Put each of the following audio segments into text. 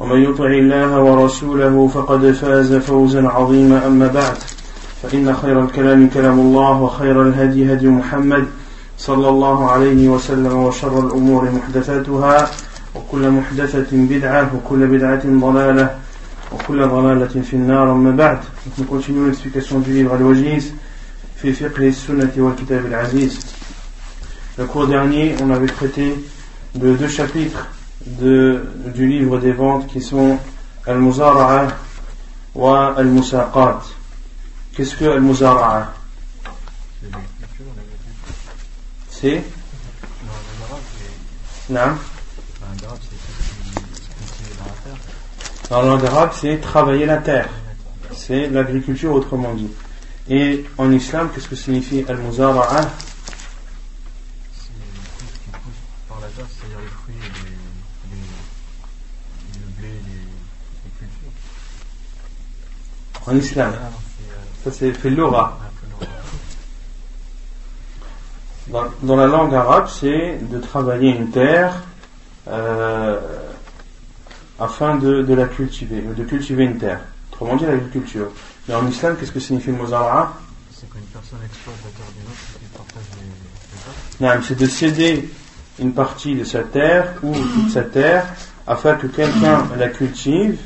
ومن يطع الله ورسوله فقد فاز فوزا عظيما. أما بعد فإن خير الكلام كلام الله وخير الهدي هدي محمد صلى الله عليه وسلم وشر الأمور محدثاتها وكل محدثة بدعة وكل بدعة ضلالة وكل ضلالة في النار. أما بعد Nous continuons l'explication du في فقه السنة والكتاب العزيز Le cours dernier, on avait traité de deux chapitres de, du livre des ventes qui sont Al-Muzara'a wa Al-Musaqat. Qu'est-ce que Al-Muzara'a? C'est Non. Dans la langue arabe, c'est travailler la terre. C'est l'agriculture autrement dit. Et en islam, qu'est-ce que signifie Al-Muzara'a? En islam. Ça c'est fait l'aura. Dans, dans, la langue arabe, c'est de travailler une terre euh, afin de, de, la cultiver, de cultiver une terre. Autrement dit, l'agriculture. Mais en islam, qu'est-ce que signifie le mot zara'a C'est quand une personne exploite la terre d'une autre et partage les, les C'est de céder une partie de sa terre ou toute sa terre afin que quelqu'un la cultive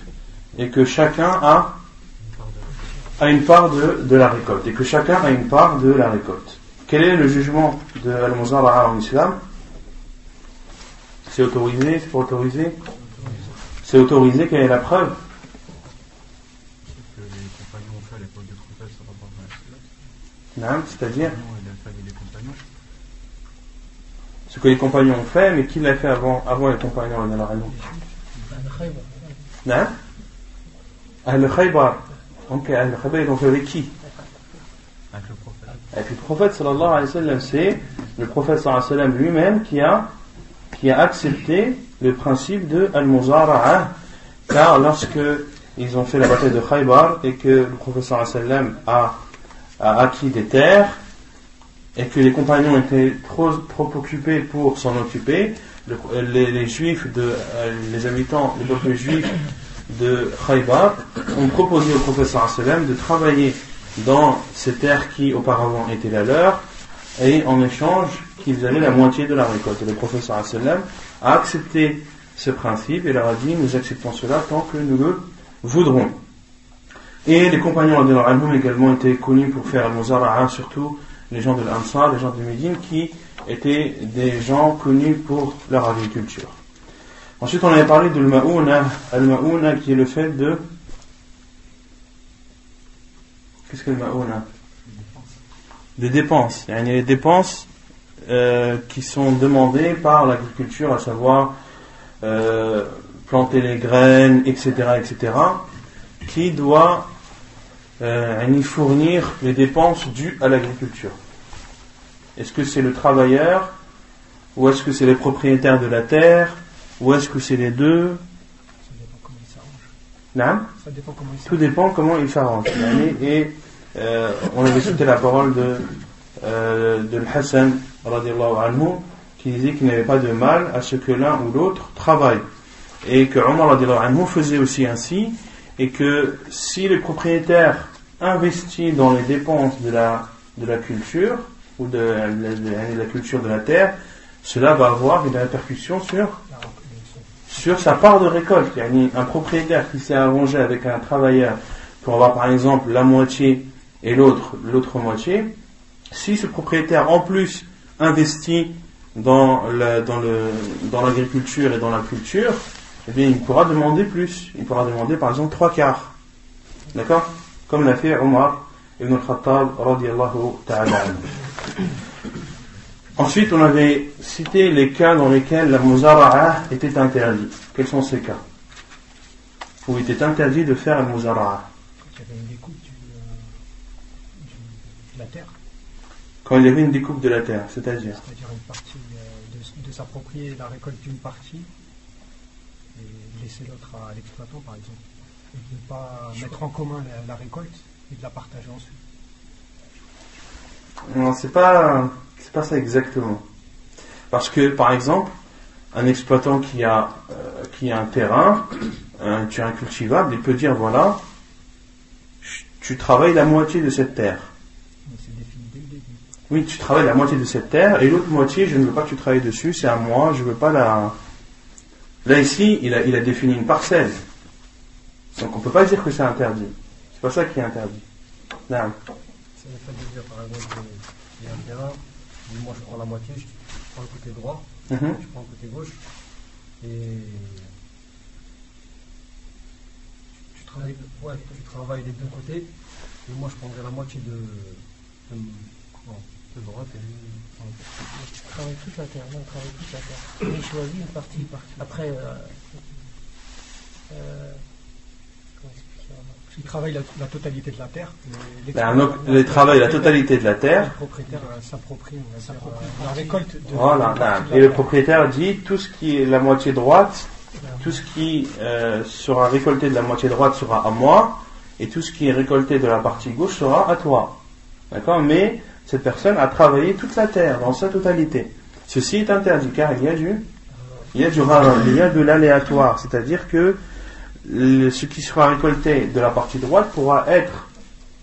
et que chacun a a une part de, de, la récolte et que chacun a une part de la récolte. Quel est le jugement de Al-Muzara'a en islam? C'est autorisé? C'est pas autorisé? C'est autorisé, quelle est la preuve? Ce que les compagnons ont fait à l'époque du prophète Non, c'est-à-dire les compagnons. Ce que les compagnons ont fait, mais qui l'a fait avant, avant les compagnons Non Al-Khaybar. Donc, ont fait avec qui Avec le prophète. Avec le prophète sallallahu alayhi wa sallam. C'est le prophète sallallahu alayhi wa sallam lui-même qui a, qui a accepté le principe de Al-Muzara'a. Car lorsque ils ont fait la bataille de Khaybar et que le prophète sallallahu alayhi wa sallam a, a acquis des terres et que les compagnons étaient trop, trop occupés pour s'en occuper, le, les, les, juifs, de, les habitants, les peuples juifs de Khaybar ont proposé au professeur sallam de travailler dans ces terres qui auparavant étaient la leur et en échange qu'ils allaient la moitié de la récolte. Le professeur sallam a accepté ce principe et leur a dit nous acceptons cela tant que nous le voudrons. Et les compagnons de l'Anhum également étaient connus pour faire al-Muzara'a, surtout les gens de l'Ansar, les gens de Médine qui étaient des gens connus pour leur agriculture. Ensuite, on avait parlé de al-ma'una, qui est le fait de. Qu'est-ce que le Des dépenses. Il y a les dépenses euh, qui sont demandées par l'agriculture, à savoir euh, planter les graines, etc., etc., qui doit euh, y fournir les dépenses dues à l'agriculture. Est-ce que c'est le travailleur ou est-ce que c'est les propriétaires de la terre ou est-ce que c'est les deux Ça dépend comment il s'arrange. Tout dépend comment il s'arrange. Et euh, on avait cité la parole de, euh, de Hassan anhu, qui disait qu'il n'y avait pas de mal à ce que l'un ou l'autre travaille. Et que Omar anhu faisait aussi ainsi, et que si le propriétaire investit dans les dépenses de la, de la culture, ou de, de, de la culture de la terre, cela va avoir une répercussion sur sur sa part de récolte. Un propriétaire qui s'est arrangé avec un travailleur pour avoir par exemple la moitié et l'autre, l'autre moitié, si ce propriétaire en plus investit dans, l'agriculture et dans la culture, eh il pourra demander plus. Il pourra demander par exemple trois quarts. D'accord? Comme l'a fait Omar ibn al-Khattab ta'ala. Ensuite, on avait cité les cas dans lesquels la muzara'a était interdite. Quels sont ces cas Où il était interdit de faire la muzara'a Quand il y avait une découpe de la terre, c'est-à-dire C'est-à-dire une partie euh, de, s'approprier la récolte d'une partie et laisser l'autre à l'exploitant, par exemple. Et de ne pas mettre en commun la, récolte et de la partager ensuite. Non, c'est pas, c'est pas ça exactement. Parce que, par exemple, un exploitant qui a, euh, qui a un terrain, un terrain cultivable, il peut dire voilà, tu travailles la moitié de cette terre oui, tu travailles la moitié de cette terre, et l'autre moitié, je ne veux pas que tu travailles dessus, c'est à moi, je ne veux pas la. Là, ici, il a, il a défini une parcelle. Donc on ne peut pas dire que c'est interdit. C'est pas ça qui est interdit. Non. Fait de dire, par exemple, un terrain, moi je prends la moitié, je prends le côté droit, mm -hmm. je prends le côté gauche, et tu, travailles, ouais, tu travailles des deux côtés, et moi je prendrai la moitié de, de de droite et Tu travailles toute la terre, non, on travaille toute la terre. Il choisit une partie. Une partie. Après, euh, euh, il travaille la, la, totalité de la terre. Les, ben, il travaille la totalité de la terre. Le propriétaire euh, s'approprie la récolte. De voilà, et le propriétaire dit tout ce qui est la moitié droite, tout ce qui euh, sera récolté de la moitié droite sera à moi, et tout ce qui est récolté de la partie gauche sera à toi. D'accord? Mais cette personne a travaillé toute la terre dans sa totalité. Ceci est interdit car il y a du, il y a du il y a de l'aléatoire, c'est-à-dire que ce qui sera récolté de la partie droite pourra être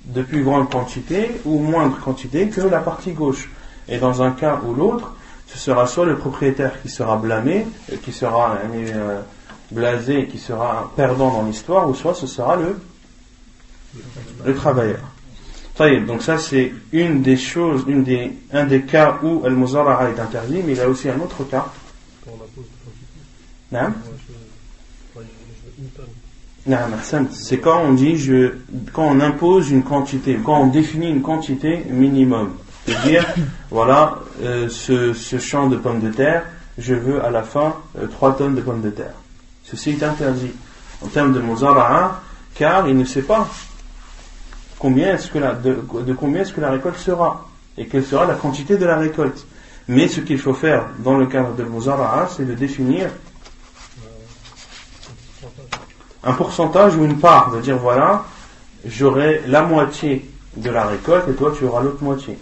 de plus grande quantité ou moindre quantité que la partie gauche. Et dans un cas ou l'autre, ce sera soit le propriétaire qui sera blâmé, qui sera euh, blasé, qui sera perdant dans l'histoire, ou soit ce sera le, le travailleur donc ça c'est une des choses, une des, un des cas où Al-Muzara'a est interdit, mais il y a aussi un autre cas. C'est quand on dit, quand on impose une quantité, quand on définit une quantité minimum. C'est-à-dire, voilà, euh, ce, champ de pommes de terre, je veux à la fin 3 euh, tonnes de pommes de terre. Ceci est interdit en termes de Muzara'a, car il ne sait pas combien de, combien est-ce que la récolte sera et quelle sera la quantité de la récolte. Mais ce qu'il faut faire dans le cadre de Muzara'a, c'est de définir un pourcentage ou une part, de dire voilà, j'aurai la moitié de la récolte et toi tu auras l'autre moitié.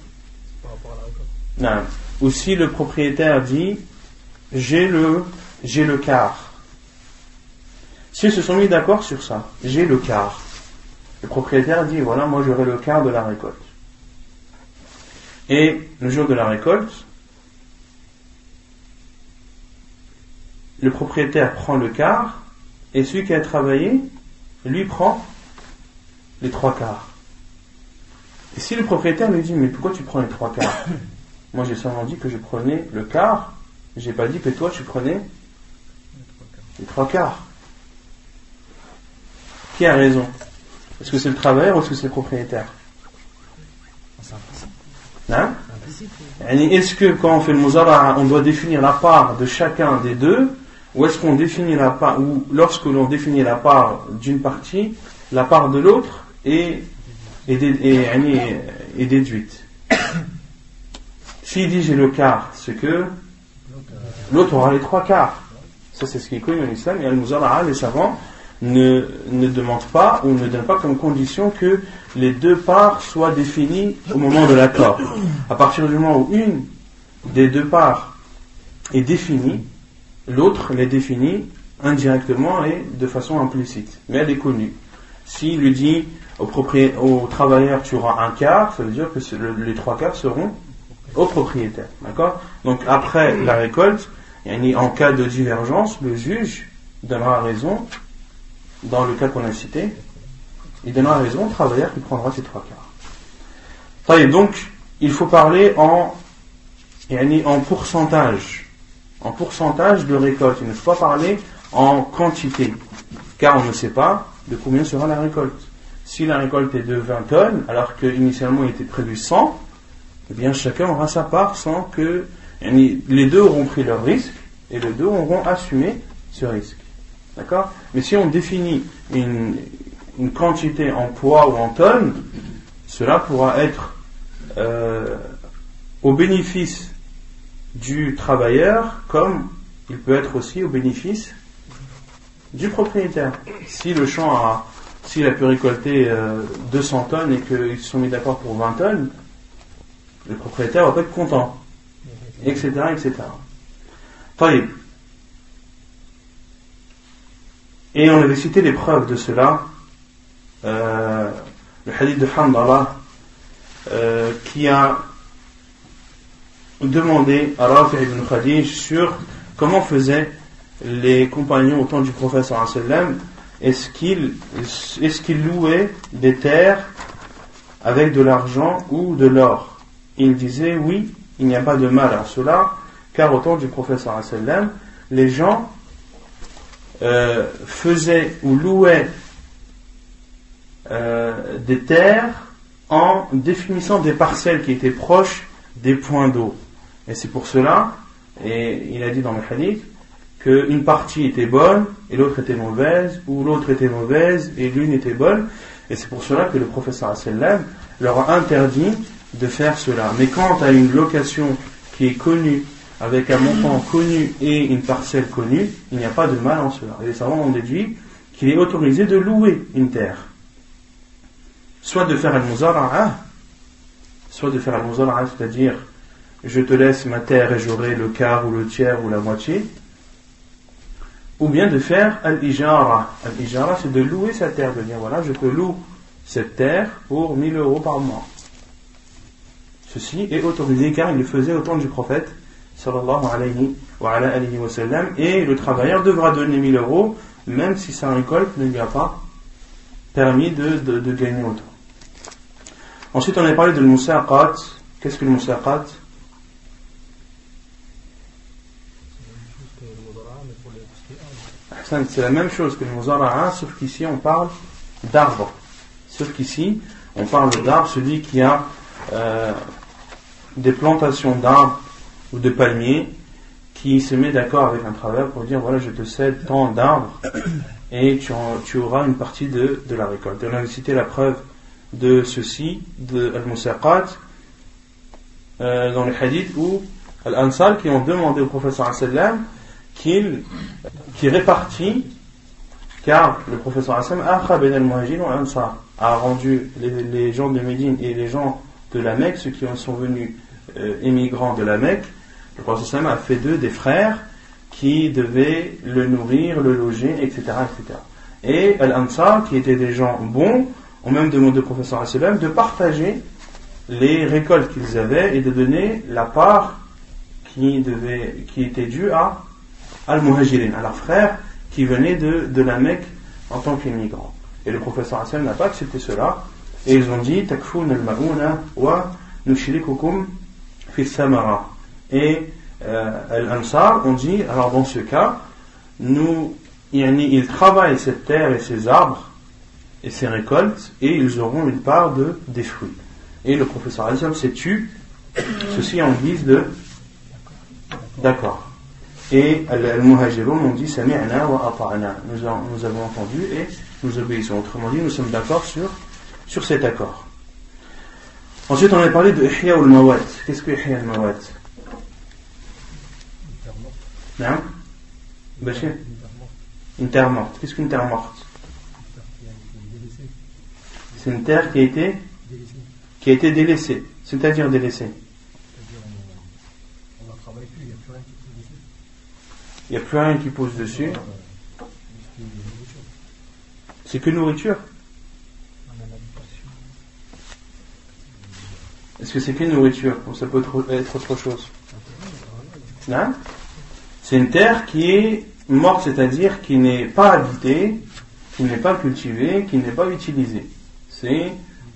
Non. Ou si le propriétaire dit j'ai le, j'ai le quart. S'ils se sont mis d'accord sur ça, j'ai le quart. Le propriétaire dit, voilà, moi j'aurai le quart de la récolte. Et le jour de la récolte, le propriétaire prend le quart, et celui qui a travaillé, lui prend les trois quarts. Et si le propriétaire lui dit, mais pourquoi tu prends les trois quarts Moi j'ai seulement dit que je prenais le quart, j'ai pas dit que toi tu prenais les trois quarts. Qui a raison est-ce que c'est le travailleur ou est-ce que c'est le propriétaire hein Est-ce que quand on fait le muzara, on doit définir la part de chacun des deux ou est-ce qu'on définit la part, ou lorsque l'on définit la part d'une partie, la part de l'autre est, est, est, est déduite S'il dit j'ai le quart, c'est que l'autre aura les trois quarts. Ça, c'est ce qui est connu en islam. Et al-muzara, les savants, ne, ne demande pas ou ne donne pas comme condition que les deux parts soient définies au moment de l'accord. À partir du moment où une des deux parts est définie, l'autre l'est définie indirectement et de façon implicite. Mais elle est connue. S'il lui dit au, au travailleur tu auras un quart, ça veut dire que les trois quarts seront au propriétaire. D'accord? Donc après la récolte, en cas de divergence, le juge donnera raison dans le cas qu'on a cité, il donnera raison au travailleur qui prendra ses trois quarts. donc, il faut parler en, en pourcentage. En pourcentage de récolte. Il ne faut pas parler en quantité. Car on ne sait pas de combien sera la récolte. Si la récolte est de 20 tonnes, alors qu'initialement il était prévu 100, eh bien chacun aura sa part sans que les deux auront pris leur risque et les deux auront assumé ce risque. D'accord? Mais si on définit une, quantité en poids ou en tonnes, cela pourra être euh, au bénéfice du travailleur comme il peut être aussi au bénéfice du propriétaire. Si le champ a, s'il a pu récolter 200 euh, tonnes et qu'ils se sont mis d'accord pour 20 tonnes, le propriétaire va pas être content, etc., etc. Et on avait cité les preuves de cela. Euh, le hadith de Hamdallah euh, qui a demandé à Rafi ibn Khadij sur comment faisaient les compagnons au temps du prophète est-ce qu'ils est louaient des terres avec de l'argent ou de l'or? Il disait oui, il n'y a pas de mal à cela, car au temps du prophète les gens euh, faisaient ou louaient euh, des terres en définissant des parcelles qui étaient proches des points d'eau. Et c'est pour cela, et il a dit dans le hadith, qu'une partie était bonne et l'autre était mauvaise, ou l'autre était mauvaise et l'une était bonne. Et c'est pour cela que le professeur sallam leur a interdit de faire cela. Mais quant à une location qui est connue, avec un montant connu et une parcelle connue, il n'y a pas de mal en cela. Et les savants ont déduit qu'il est autorisé de louer une terre. Soit de faire al-muzara'a, soit de faire al-muzara'a, c'est-à-dire je te laisse ma terre et j'aurai le quart ou le tiers ou la moitié, ou bien de faire al-ijara. Al-ijara, c'est de louer sa terre, de dire voilà, je te loue cette terre pour 1000 euros par mois. Ceci est autorisé car il le faisait au temps du prophète, sallallahu wa, et le travailleur devra donner 1000 euros, même si sa récolte ne lui a pas permis de, de, gagner autant. Ensuite, on a parlé de l'musaqat. Qu'est-ce que le c'est la même chose que le muzara'a, sauf qu'ici on parle d'arbre. Sauf qu'ici, on parle d'arbre, celui qui a euh, des plantations d'arbres ou de palmiers, qui se met d'accord avec un travailleur pour dire voilà, je te cède tant d'arbres et tu, auras une partie de, la récolte. on a cité la preuve de ceci, de Al-Musaqat, euh, dans le hadith où Al-Ansar qui ont demandé au professeur sallam qu'il qui répartit, car le professeur Hassan a rendu les, gens de Médine et les gens de la Mecque, ceux qui en sont venus euh, émigrants de la Mecque, le professeur a fait d'eux des frères qui devaient le nourrir, le loger, etc. etc. Et Al-Ansar, qui étaient des gens bons, ont même demandé au professeur Hassan de partager les récoltes qu'ils avaient et de donner la part qui, devait, qui était due à al-Muhajirin, à leurs frères qui venaient de, la Mecque en tant qu'immigrants. Et le professeur Hassan n'a pas accepté cela. Et ils ont dit Takfoun al-Ma'una wa nushirikukum fi samara. Et euh, Al-Ansar ont dit alors dans ce cas, nous, ils travaillent cette terre et ces arbres et ces récoltes et ils auront une part de, des fruits. Et le professeur Hassan s'est tu, ceci en guise de d'accord. Et les muhajirun ont dit Sami'na wa ata'na. Nous, nous avons entendu et nous obéissons. Autrement dit, nous sommes d'accord sur, sur cet accord. Ensuite, on a parlé de Ihya ou mawat. Qu'est-ce que Ihya al-Mawat? Non Bachir? Une terre morte. Qu'est-ce qu'une terre morte? C'est une terre qui a été qui a été délaissée. C'est-à-dire délaissée. Il n'y a plus rien qui pousse dessus. C'est que nourriture. Est-ce que c'est que nourriture ou ça peut être autre chose? C'est une terre qui est morte, c'est-à-dire qui n'est pas habitée qui n'est pas cultivé, qui n'est pas utilisé. C'est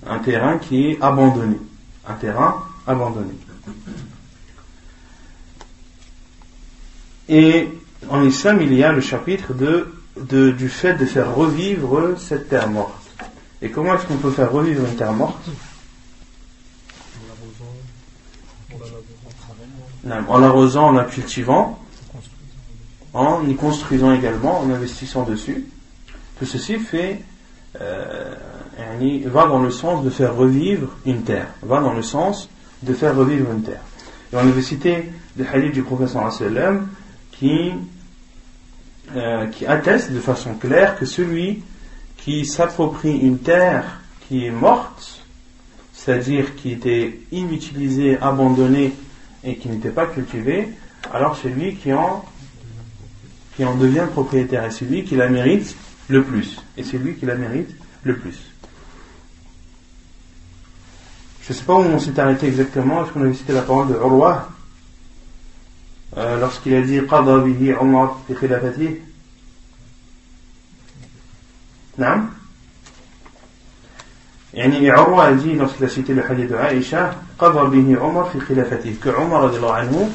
un terrain qui est abandonné. Un terrain abandonné. Et en islam, il y a le chapitre du fait de faire revivre cette terre morte. Et comment est-ce qu'on peut faire revivre une terre morte? En l'arrosant, en la cultivant, en y construisant également, en investissant dessus. Tout ceci fait, euh, va dans le sens de faire revivre une terre, va dans le sens de faire revivre une terre. Et on avait cité le hadith du professeur qui, euh, qui atteste de façon claire que celui qui s'approprie une terre qui est morte, c'est-à-dire qui était inutilisée, abandonnée et qui n'était pas cultivée, alors c'est lui qui en, qui en devient propriétaire et c'est lui qui la mérite le plus. Et c'est lui qui la mérite le plus. Je ne sais pas où on s'est arrêté exactement. Est-ce qu'on avait cité la parole de Urwa? euh, lorsqu'il a dit Qadha bihi Umar fi khilafati Non يعني Urwa a dit lorsqu'il a cité le hadith de Aïcha Qadha bihi Umar fi khilafati que Umar anhu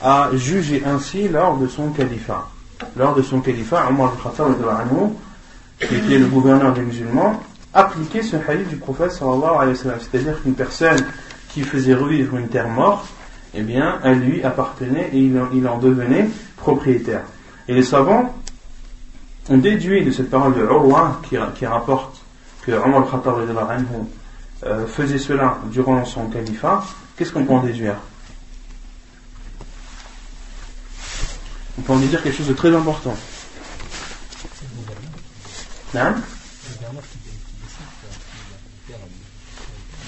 a jugé ainsi lors de son califat. Lors de son califat, Umar al-Khattab anhu qui était le gouverneur des musulmans appliquer ce hadith du prophète sallallahu alayhi wa sallam. C'est-à-dire qu'une personne qui faisait revivre une terre morte, eh bien, elle lui appartenait et il en, devenait propriétaire. Et les savants ont déduit de cette parole de Urwa qui, rapporte que Omar al-Khattab euh, faisait cela durant son califat, qu'est-ce qu'on peut en déduire? On peut en déduire quelque chose de très important. Hein?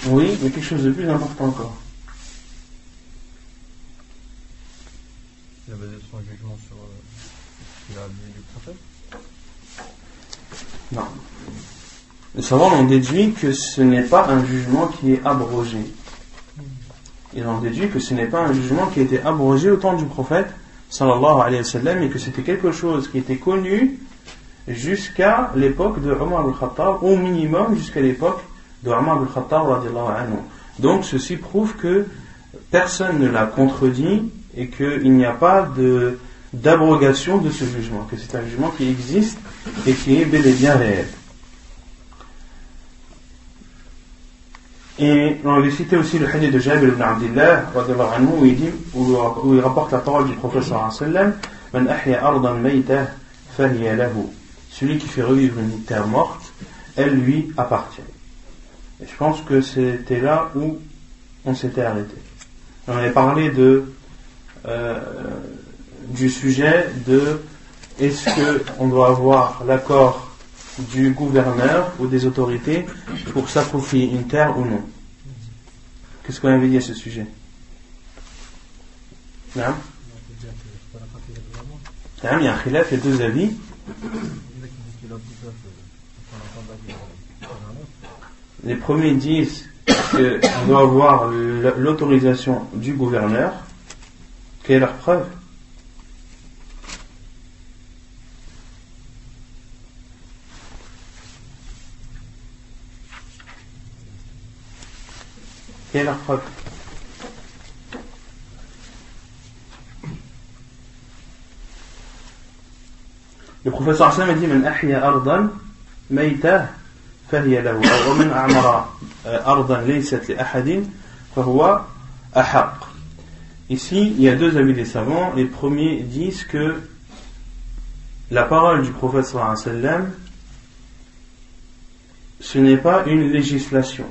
Oui, mais quelque chose de plus important encore. Il son jugement sur euh, du prophète Non. Les savants ont déduit que ce n'est pas un jugement qui est abrogé. Ils ont déduit que ce n'est pas un jugement qui a été abrogé au temps du prophète, sallallahu alayhi wa sallam, que c'était quelque chose qui était connu jusqu'à l'époque de Omar al-Khattab, au minimum jusqu'à l'époque de Omar al-Khattab Donc ceci prouve que personne ne l'a contredit et qu'il n'y a pas d'abrogation de ce jugement, que c'est un jugement qui existe et qui est bel et bien réel. Et on avait cité aussi le hadith de Jabir ibn Abdullah où il, où il rapporte la parole du professeur Celui qui fait revivre une terre morte, elle lui appartient. Et je pense que c'était là où on s'était arrêté. On avait parlé de, euh, du sujet de est-ce qu'on doit avoir l'accord du gouverneur ou des autorités pour s'approprier une terre ou non? Qu'est-ce qu'on avait dit à ce sujet? Il y a un khilaf, deux avis. Les premiers disent qu'on doit avoir l'autorisation du gouverneur. Quelle est leur preuve Quelle est leur preuve Le professeur Hassan a dit Man ahya ardan mayta فهي له أو ومن أعمر أرضا ليست لأحد فهو أحق Ici, il y a deux avis des savants. Les premiers disent que la parole du prophète sallam, ce n'est pas une législation.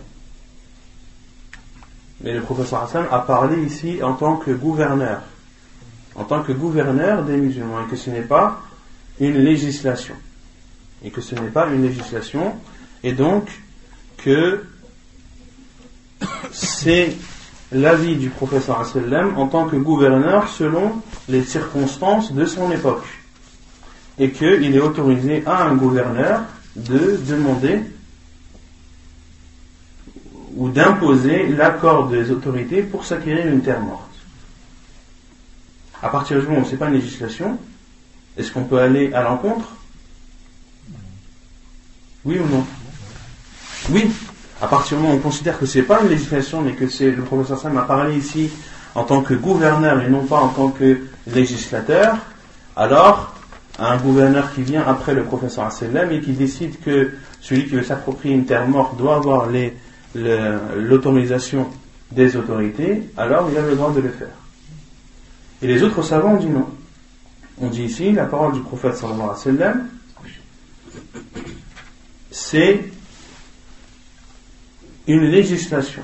Mais le prophète a parlé ici en tant que gouverneur. En tant que gouverneur des musulmans. Et que ce n'est pas une législation. Et que ce n'est pas une législation et donc que c'est l'avis du professeur en tant que gouverneur selon les circonstances de son époque. Et qu'il est autorisé à un gouverneur de demander ou d'imposer l'accord des autorités pour s'acquérir une terre morte. À partir du moment où ce n'est pas une législation, est-ce qu'on peut aller à l'encontre? Oui ou non? Oui. À partir du moment où on considère que c'est pas une législation, mais que c'est le professeur Sam a parlé ici en tant que gouverneur et non pas en tant que législateur, alors un gouverneur qui vient après le professeur sallam et qui décide que celui qui veut s'approprier une terre morte doit avoir l'autorisation des autorités, alors il a le droit de le faire. Et les autres savants ont dit non. On dit ici, la parole du prophète sallallahu alayhi wa sallam, c'est une législation.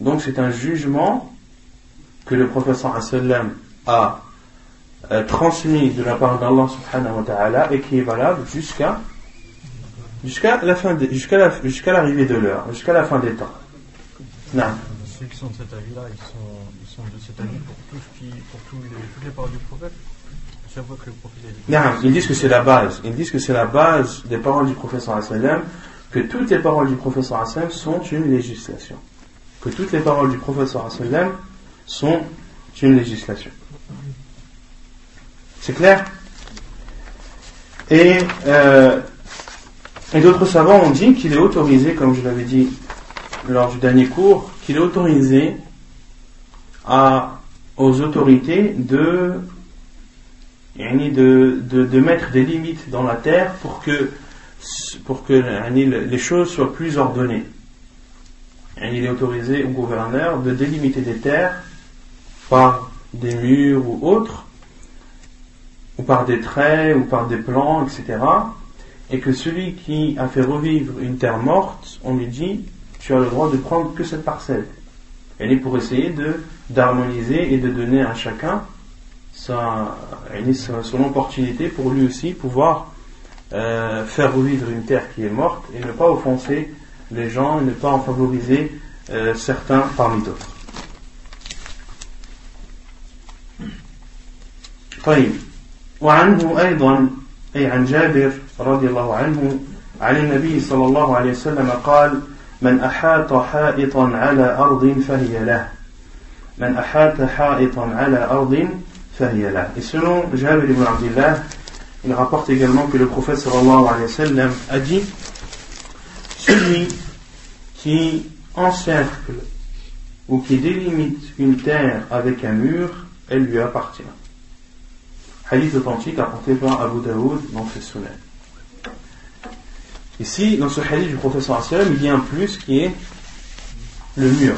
Donc c'est un jugement que le wa sallam a euh, transmis de la part d'Allah subhanahu wa ta'ala et qui est valable jusqu'à jusqu'à la fin jusqu'à jusqu'à l'arrivée de l'heure, jusqu'à la fin des temps. Non. Ceux qui sont de cet avis-là, ils sont, ils sont de cet avis pour, tout ce qui, pour tous les, toutes les paroles du prophète. Chaque fois que le prophète dit. Non, ils disent que c'est la base. Ils disent que c'est la base des paroles du prophète sallam, que toutes les paroles du prophète sallam sont une législation. Que toutes les paroles du prophète sallam sont une législation. C'est clair? Et euh, et d'autres savants ont dit qu'il est autorisé, comme je l'avais dit lors du dernier cours, qu'il est autorisé à, aux autorités de, de, de, mettre des limites dans la terre pour que, pour que les choses soient plus ordonnées. il est autorisé au gouverneur de délimiter des terres par des murs ou autres, ou par des traits, ou par des plans, etc et que celui qui a fait revivre une terre morte, on lui dit tu as le droit de prendre que cette parcelle. Elle est pour essayer d'harmoniser et de donner à chacun sa, son opportunité pour lui aussi pouvoir euh, faire revivre une terre qui est morte et ne pas offenser les gens et ne pas en favoriser euh, certains parmi d'autres. طيب وعنه أيضا أي عن جابر رضي الله عنه عن النبي صلى الله عليه وسلم قال من أحاط حائطا على أرض فهي له من أحاط حائطا على أرض فهي له Et selon Jabir ibn Abdullah, il rapporte également que le prophète sallallahu alayhi wa a dit Celui qui encercle ou qui délimite une terre avec un mur, elle lui appartient. Hadith authentique apporté par Abu Daoud dans ses Sunan. Ici, dans ce hadith du professeur Assalam, il y a un plus qui est le mur.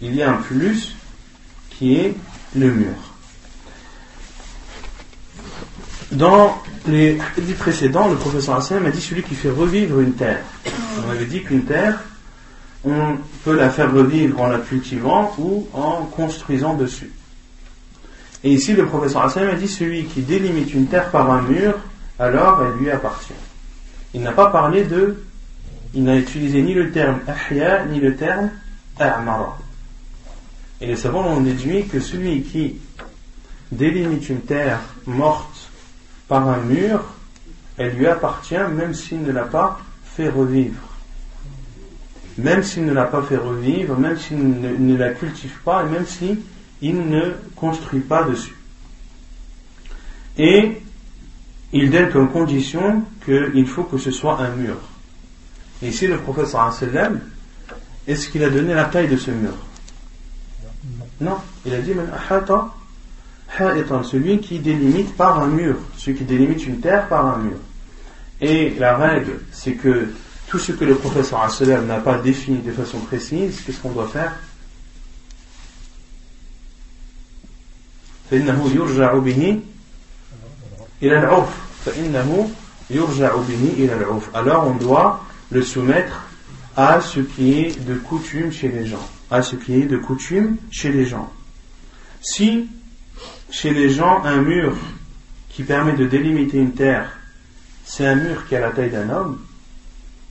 Il y a un plus qui est le mur. Dans les hadiths précédents, le professeur Assalam a dit celui qui fait revivre une terre. On avait dit qu'une terre, on peut la faire revivre en la cultivant ou en construisant dessus. Et ici, le professeur Hassan a dit celui qui délimite une terre par un mur, alors elle lui appartient. Il n'a pas parlé de. Il n'a utilisé ni le terme ahya ni le terme a'mara. Et les savants ont déduit que celui qui délimite une terre morte par un mur, elle lui appartient même s'il ne l'a pas fait revivre. Même s'il ne l'a pas fait revivre, même s'il ne, la cultive pas, et même si il ne construit pas dessus. Et il donne comme condition qu'il faut que ce soit un mur. Et ici, le professeur sallam, est-ce qu'il a donné la taille de ce mur? Non, il a dit étant celui qui délimite par un mur, celui qui délimite une terre par un mur. Et la règle, c'est que tout ce que le professeur Asselem n'a pas défini de façon précise, qu'est-ce qu'on doit faire? alors on doit le soumettre à ce qui est de coutume chez les gens. À ce qui est de coutume chez les gens. Si chez les gens un mur qui permet de délimiter une terre c'est un mur qui a la taille d'un homme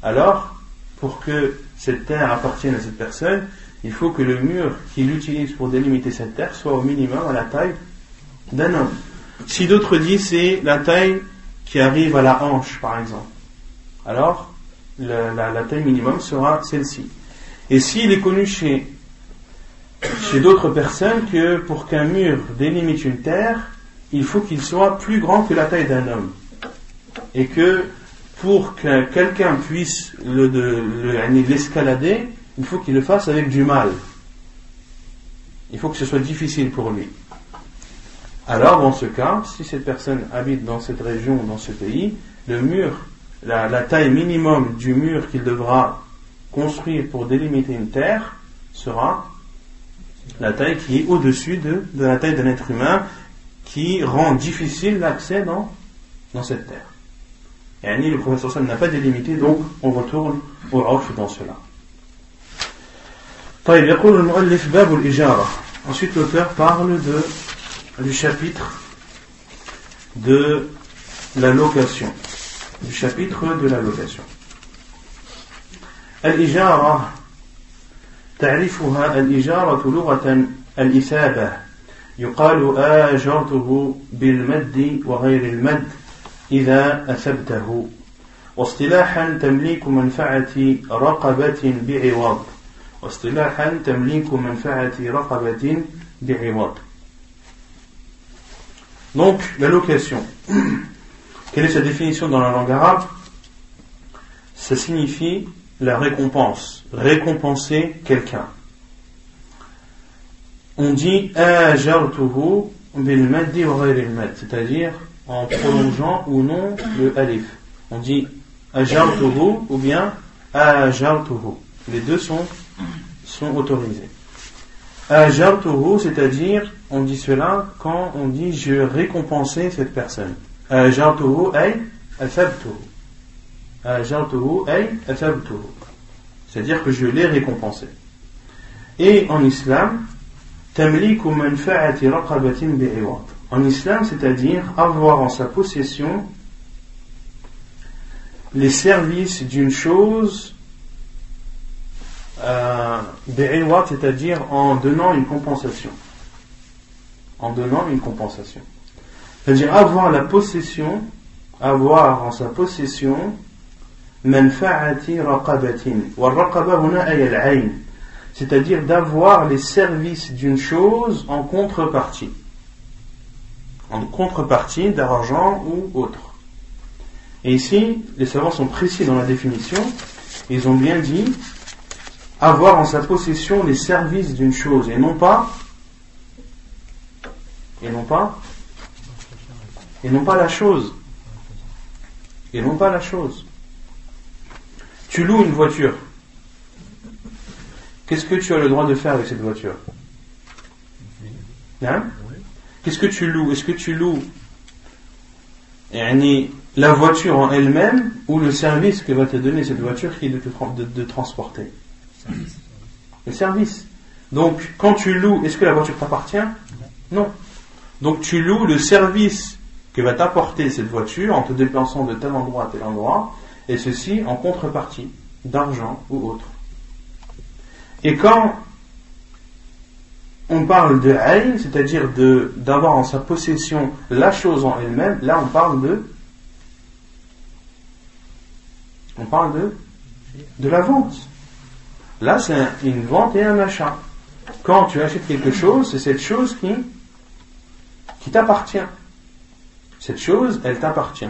alors pour que cette terre appartienne à cette personne il faut que le mur qu'il utilise pour délimiter cette terre soit au minimum à la taille d'un homme. Si d'autres disent c'est la taille qui arrive à la hanche, par exemple, alors la, taille minimum sera celle-ci. Et s'il est connu chez, chez d'autres personnes que pour qu'un mur délimite une terre, il faut qu'il soit plus grand que la taille d'un homme. Et que pour que quelqu'un puisse l'escalader, le, il faut qu'il le fasse avec du mal. Il faut que ce soit difficile pour lui. Alors, dans ce cas, si cette personne habite dans cette région, dans ce pays, le mur, la, taille minimum du mur qu'il devra construire pour délimiter une terre sera la taille qui est au-dessus de, la taille d'un être humain, qui rend difficile l'accès dans, cette terre. Et yani, le professeur Sam n'a pas délimité, donc on retourne au orf dans cela. Ensuite, l'auteur parle de, du chapitre de la location. Du chapitre de la location. Al-Ijara, تعرفها الإجارة لغة الإثابة يقال آجرته بالمد وغير المد إذا أثبته واصطلاحا تمليك منفعة رقبة بعوض. واصطلاحا تمليك منفعة رقبة بعوض. Donc, la location. Quelle est sa définition dans la langue arabe? Ça signifie la récompense, récompenser quelqu'un. On dit ajartuhu bil maddi wa c'est-à-dire en prolongeant ou non le alif. On dit ajartuhu ou bien ajartuhu. Les deux sont, sont autorisés. Ajartuhu, c'est-à-dire, on dit cela quand on dit je récompensais cette personne. Ajartuhu ay athabtuhu. C'est-à-dire que je l'ai récompensé. Et en islam, en islam, c'est-à-dire avoir en sa possession les services d'une chose, euh, c'est-à-dire en donnant une compensation. En donnant une compensation. C'est-à-dire avoir la possession, avoir en sa possession, C'est-à-dire d'avoir les services d'une chose en contrepartie en contrepartie d'argent ou autre. Et ici, les savants sont précis dans la définition. Ils ont bien dit avoir en sa possession les services d'une chose et non pas et non pas et non pas la chose et non pas la chose. Tu loues une voiture. Qu'est-ce que tu as le droit de faire avec cette voiture? Hein? Qu'est-ce que tu loues? Est-ce que tu loues la voiture en elle-même ou le service que va te donner cette voiture qui est de te transporter? Le service. Donc, quand tu loues, est-ce que la voiture t'appartient? Non. Donc, tu loues le service que va t'apporter cette voiture en te déplaçant de tel endroit à tel endroit, et ceci en contrepartie d'argent ou autre. Et quand on parle de ayn, c'est-à-dire d'avoir en sa possession la chose en elle-même, là on parle de on parle de de la vente. Là c'est une vente et un achat. Quand tu achètes quelque chose, c'est cette chose qui qui t'appartient. Cette chose, elle t'appartient.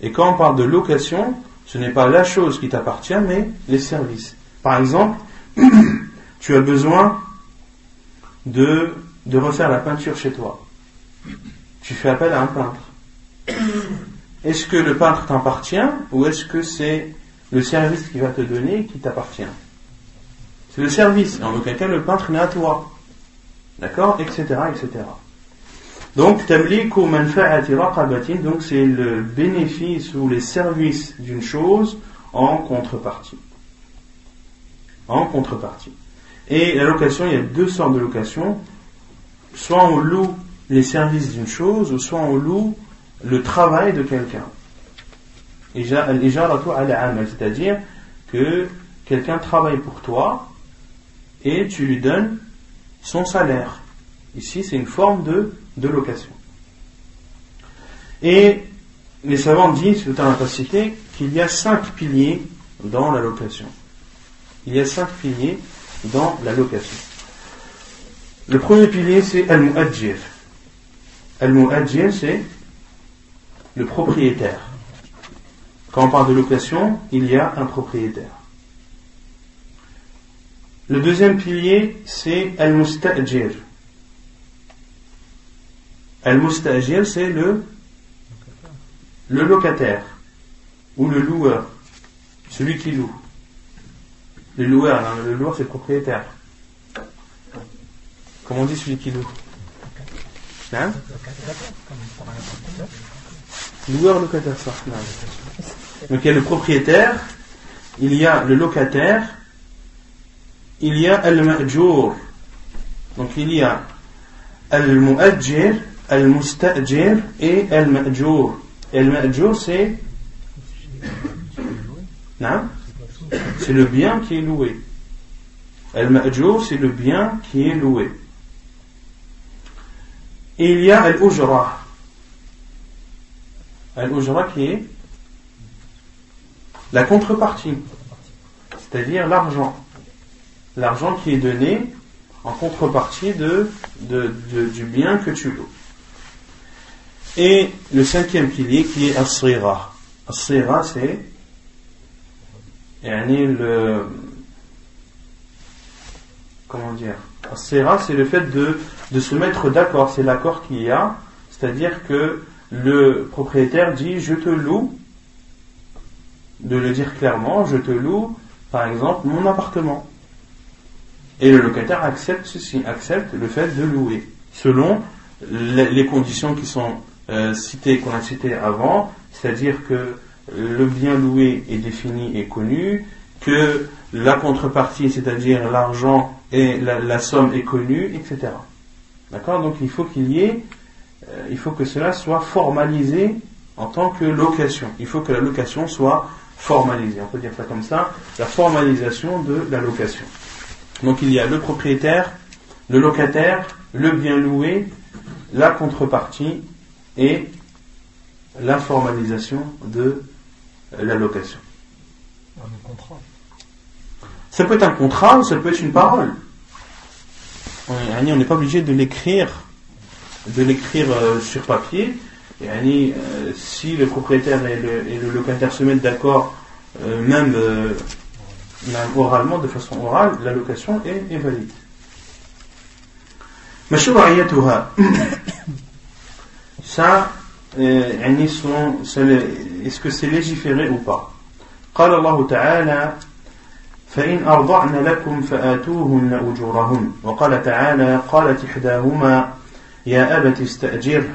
Et quand on parle de location, ce n'est pas la chose qui t'appartient, mais les services. Par exemple, tu as besoin de, refaire la peinture chez toi. Tu fais appel à un peintre. Est-ce que le peintre t'appartient ou est-ce que c'est le service qui va te donner qui t'appartient? C'est le service. En aucun cas, le peintre n'est à toi. D'accord? Etc. etc. Donc, donc c'est le bénéfice ou les services d'une chose en contrepartie. En contrepartie. Et la location, il y a deux sortes de location. Soit on loue les services d'une chose, soit on loue le travail de quelqu'un. C'est-à-dire que quelqu'un travaille pour toi et tu lui donnes son salaire. Ici, c'est une forme de, de location. Et les savants disent, tout à cité, qu'il y a cinq piliers dans la location. Il y a cinq piliers dans la location. Le premier pilier, c'est Al-Mu'ajjir. Al-Mu'ajjir, c'est le propriétaire. quand on parle de location, il y a un propriétaire. Le deuxième pilier, c'est al-musta'jir. Al-musta'jir, c'est le, le locataire ou le loueur, celui qui loue. Le loueur, hein, le loueur c'est le propriétaire. Comment on dit celui qui loue hein? Loueur, locataire, ça. Donc il y a le propriétaire, il y a le locataire, il y a al-ma'jour. Donc il y a al-mu'ajjir, al-musta'jir et al-ma'jour. Al-ma'jour c'est c'est le bien qui est loué. Al-ma'jour c'est le bien qui est loué. Et il y a al-ujra. Al-ujra qui est la contrepartie, c'est-à-dire l'argent l'argent qui est donné en contrepartie de, du bien que tu loues. Et le cinquième pilier qui est As-Sira. As-Sira, c'est le comment dire As-Sira, c'est le fait de, de se mettre d'accord, c'est l'accord qu'il y a, c'est-à-dire que le propriétaire dit je te loue, de le dire clairement, je te loue par exemple mon appartement. Et le locataire accepte ceci, accepte le fait de louer, selon les conditions qui sont euh, citées, qu'on a citées avant, c'est-à-dire que le bien loué est défini et connu, que la contrepartie, c'est-à-dire l'argent et la, somme est connue, etc. D'accord? Donc il faut qu'il y ait, euh, il faut que cela soit formalisé en tant que location. Il faut que la location soit formalisée. On peut dire ça comme ça, la formalisation de la location. Donc il y a le propriétaire, le locataire, le bien loué, la contrepartie et la formalisation de la location. Un contrat. Ça peut être un contrat ou ça peut être une parole. On n'est pas obligé de l'écrire, de l'écrire euh, sur papier. Et euh, si le propriétaire et le, locataire se mettent d'accord, euh, même oralement, de façon orale, l'allocation est, est valide. Ça يعني est-ce que c'est légiféré ou pas قال الله تعالى فإن أرضعن لكم فآتوهن أجورهن وقال تعالى قالت إحداهما يا أبت استأجره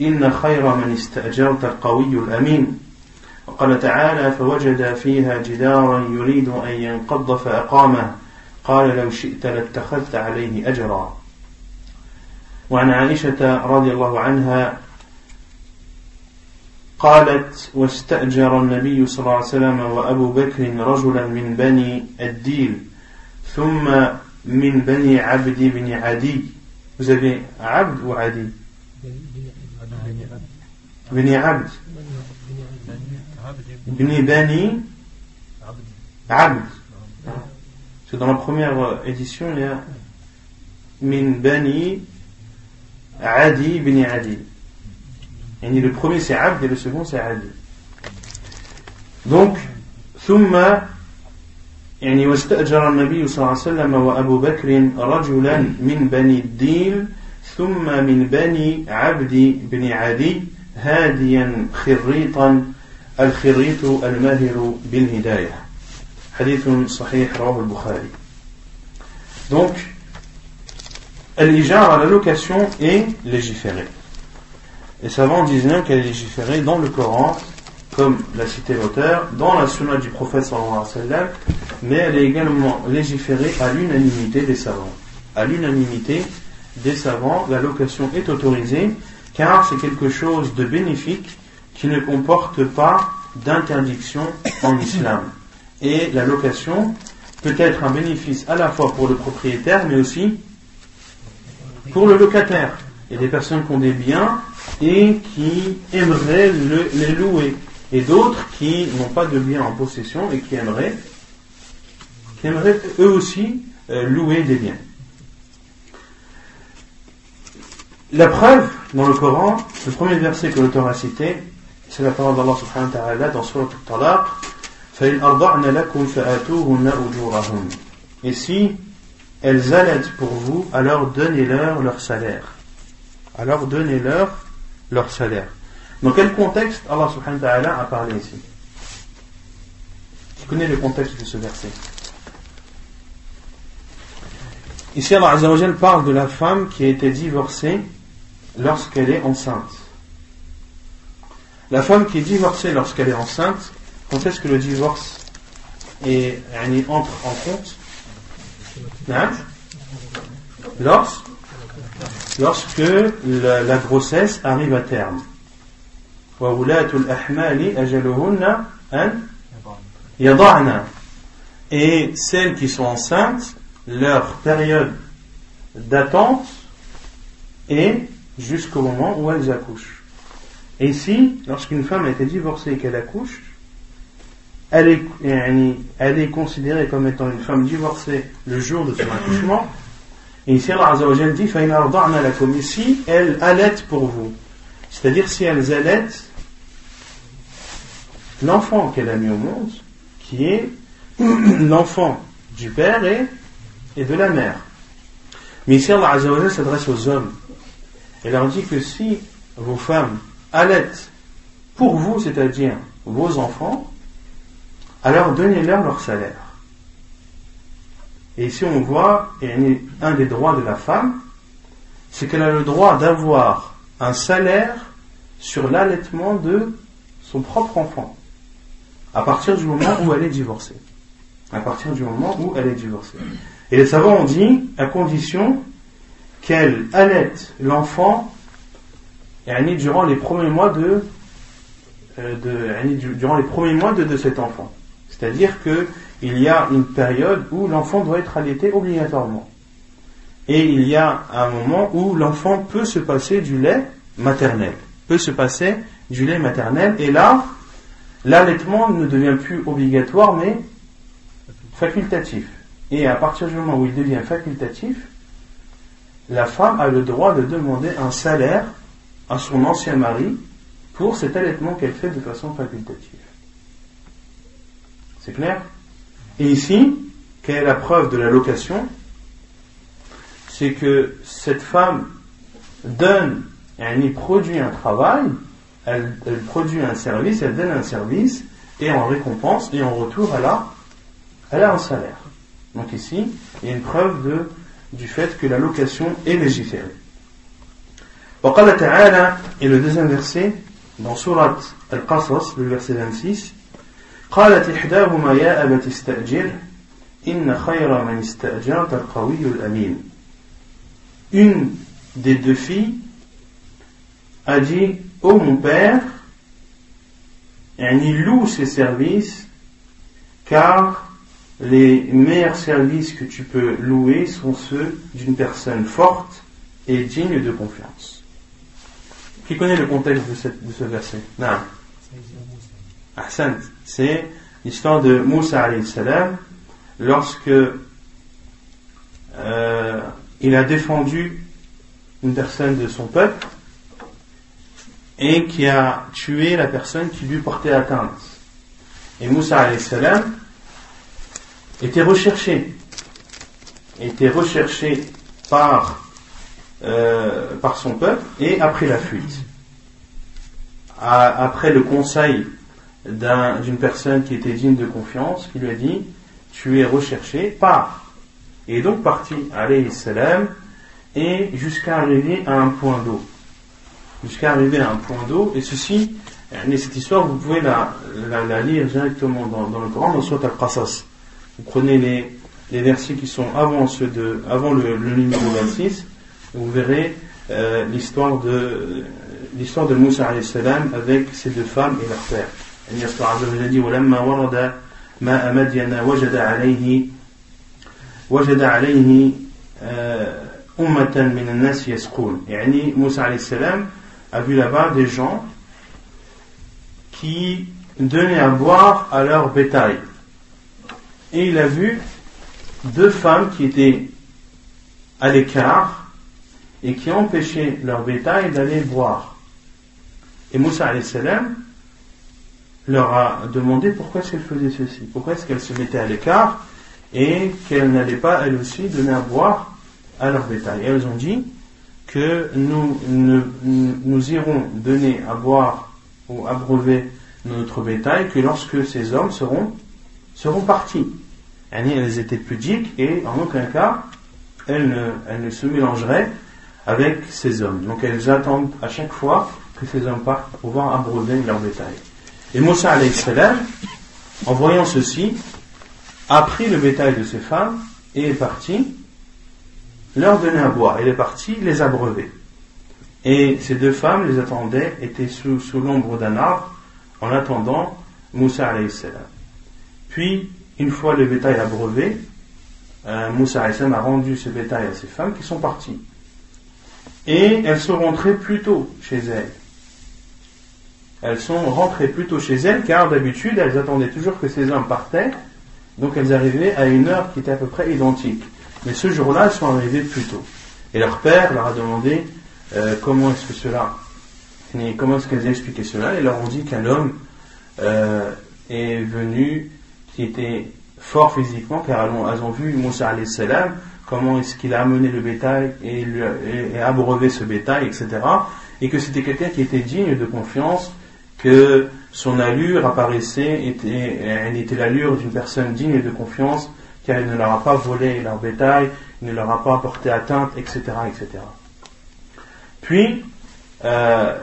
إن خير من استأجرت القوي الأمين وقال تعالى فوجد فيها جدارا يريد أن ينقض فأقامه قال لو شئت لاتخذت عليه أجرا وعن عائشة رضي الله عنها قالت واستأجر النبي صلى الله عليه وسلم وأبو بكر رجلا من بني الديل ثم من بني عبد بن عدي. Avez عبد ou عدي؟ بني عبد. Ibn Bani Abd. Parce que première édition, Min Bani Adi ibn Adi. Et le premier c'est Abd et le second c'est Adi. Donc, ثم يعني واستأجر النبي صلى الله عليه وسلم وأبو بكر رجلا من بني الديل ثم من بني عبد بن عدي هاديا خريطا الخريط الماهر بالهداية حديث صحيح رواه البخاري donc l'ijara, la location est légiférée les savants disent bien qu'elle est légiférée dans le Coran comme l'a cité l'auteur dans la sunna du prophète sallallahu alayhi wa mais elle est également légiférée à l'unanimité des savants à l'unanimité des savants la location est autorisée car c'est quelque chose de bénéfique qui ne comporte pas d'interdiction en islam. Et la location peut être un bénéfice à la fois pour le propriétaire, mais aussi pour le locataire, il y a des personnes qui ont des biens et qui aimeraient les louer. Et d'autres qui n'ont pas de biens en possession et qui aimeraient, qui aimeraient eux aussi euh, louer des biens. La preuve dans le Coran, le premier verset que l'auteur a cité, c'est la parole d'Allah subhanahu wa ta'ala dans Surah Al-Talaq. Et si elles allaitent pour vous, alors donnez-leur leur salaire. Alors donnez-leur leur salaire. Dans quel contexte Allah subhanahu wa ta'ala a parlé ici? Qui connaît le contexte de ce verset? Ici Allah Azzawajal parle de la femme qui a été divorcée lorsqu'elle est enceinte. La femme qui est divorcée lorsqu'elle est enceinte, quand est-ce que le divorce est, entre en compte? Lorsque, lorsque la, grossesse arrive à terme. Et celles qui sont enceintes, leur période d'attente est jusqu'au moment où elles accouchent. Et ici, lorsqu'une femme a été divorcée et qu'elle accouche, elle est, elle est considérée comme étant une femme divorcée le jour de son accouchement. Et ici, Allah Azzawajal dit Ici, elle allait pour vous. C'est-à-dire, si elles allaitent l'enfant qu'elle a mis au monde, qui est l'enfant du père et, de la mère. Mais ici, Allah s'adresse aux hommes. Et leur dit que si vos femmes allaitent pour vous, c'est-à-dire vos enfants, alors donnez-leur leur salaire. Et ici on voit, et un des droits de la femme, c'est qu'elle a le droit d'avoir un salaire sur l'allaitement de son propre enfant, à partir du moment où elle est divorcée. À partir du moment où elle est divorcée. Et les savants ont dit, à condition qu'elle allaite l'enfant durant les premiers mois durant les premiers mois de cet enfant. C'est-à-dire qu'il y a une période où l'enfant doit être allaité obligatoirement. Et il y a un moment où l'enfant peut se passer du lait maternel. Peut se passer du lait maternel. Et là, l'allaitement ne devient plus obligatoire mais facultatif. Et à partir du moment où il devient facultatif, la femme a le droit de demander un salaire à son ancien mari pour cet allaitement qu'elle fait de façon facultative. C'est clair? Et ici, quelle est la preuve de la location? C'est que cette femme donne, elle produit un travail, elle, produit un service, elle donne un service, et en récompense, et en retour, elle a, elle a un salaire. Donc ici, il y a une preuve du fait que la location est légiférée. Et le deuxième verset, dans Surat Al-Qasas, le verset 26, قالت إحداهما يا أبت استأجر إن خير من استأجرت القوي الأمين Une des deux filles a dit Ô oh mon père, il loue ses services car les meilleurs services que tu peux louer sont ceux d'une personne forte et digne de confiance. Qui connaît le contexte de, cette, de ce verset Non. Ahsan, c'est l'histoire de Moussa salam lorsque euh, il a défendu une personne de son peuple et qui a tué la personne qui lui portait atteinte. Et Moussa salam était recherché, était recherché par, euh, par son peuple et après la fuite. après le conseil d'une personne qui était digne de confiance, qui lui a dit Tu es recherché, pars. Et donc parti, alayhi salam, et jusqu'à arriver à un point d'eau. Jusqu'à arriver à un point d'eau, et ceci, cette histoire, vous pouvez la, lire directement dans, le Coran, dans Surat al-Qasas. Vous prenez les, versets qui sont avant, ceux de, avant le, numéro 26, et vous verrez euh, l'histoire de l'histoire de Moussa avec ses deux femmes et leur père. أن يذكر عز وجل ولما ورد ماء مدين وجد عليه وجد عليه أمة من الناس يسقون يعني موسى عليه السلام a vu là-bas des gens qui donnaient à boire à leur bétail. Et il a vu deux femmes qui étaient à l'écart et qui empêchaient leur bétail d'aller boire. Et Moussa salam leur a demandé pourquoi est-ce qu'elle faisait ceci, pourquoi est-ce qu'elle se mettait à l'écart et qu'elle n'allait pas elle aussi donner à boire à leur bétail. Et elles ont dit que nous, nous, nous irons donner à boire ou abreuver notre bétail que lorsque ces hommes seront, seront partis. Elles étaient pudiques et en aucun cas elles ne, elles ne se mélangeraient avec ces hommes. Donc elles attendent à chaque fois que ces hommes partent pour pouvoir abreuver leur bétail. Et Moussa salam, en voyant ceci, a pris le bétail de ces femmes et est parti leur donner à boire. Il est parti les abreuver. Et ces deux femmes les attendaient, étaient sous, sous l'ombre d'un arbre, en attendant Moussa salam. Puis, une fois le bétail abreuvé, euh, Moussa salam a rendu ce bétail à ces femmes qui sont parties. Et elles sont rentrées plus tôt chez elles. Elles sont rentrées plus tôt chez elles car d'habitude elles attendaient toujours que ces hommes partaient, donc elles arrivaient à une heure qui était à peu près identique. Mais ce jour-là, elles sont arrivées plus tôt. Et leur père leur a demandé euh, comment est-ce que cela, comment est-ce qu'elles expliquaient cela, et leur ont dit qu'un homme euh, est venu qui était fort physiquement, car elles ont, vu Moussa salam comment est-ce qu'il a amené le bétail et, abreuvé ce bétail, etc. Et que c'était quelqu'un qui était digne de confiance, que son allure apparaissait, était, elle était l'allure d'une personne digne de confiance, car il ne leur a pas volé leur bétail, il ne leur a pas porté atteinte, etc. etc. Puis, euh,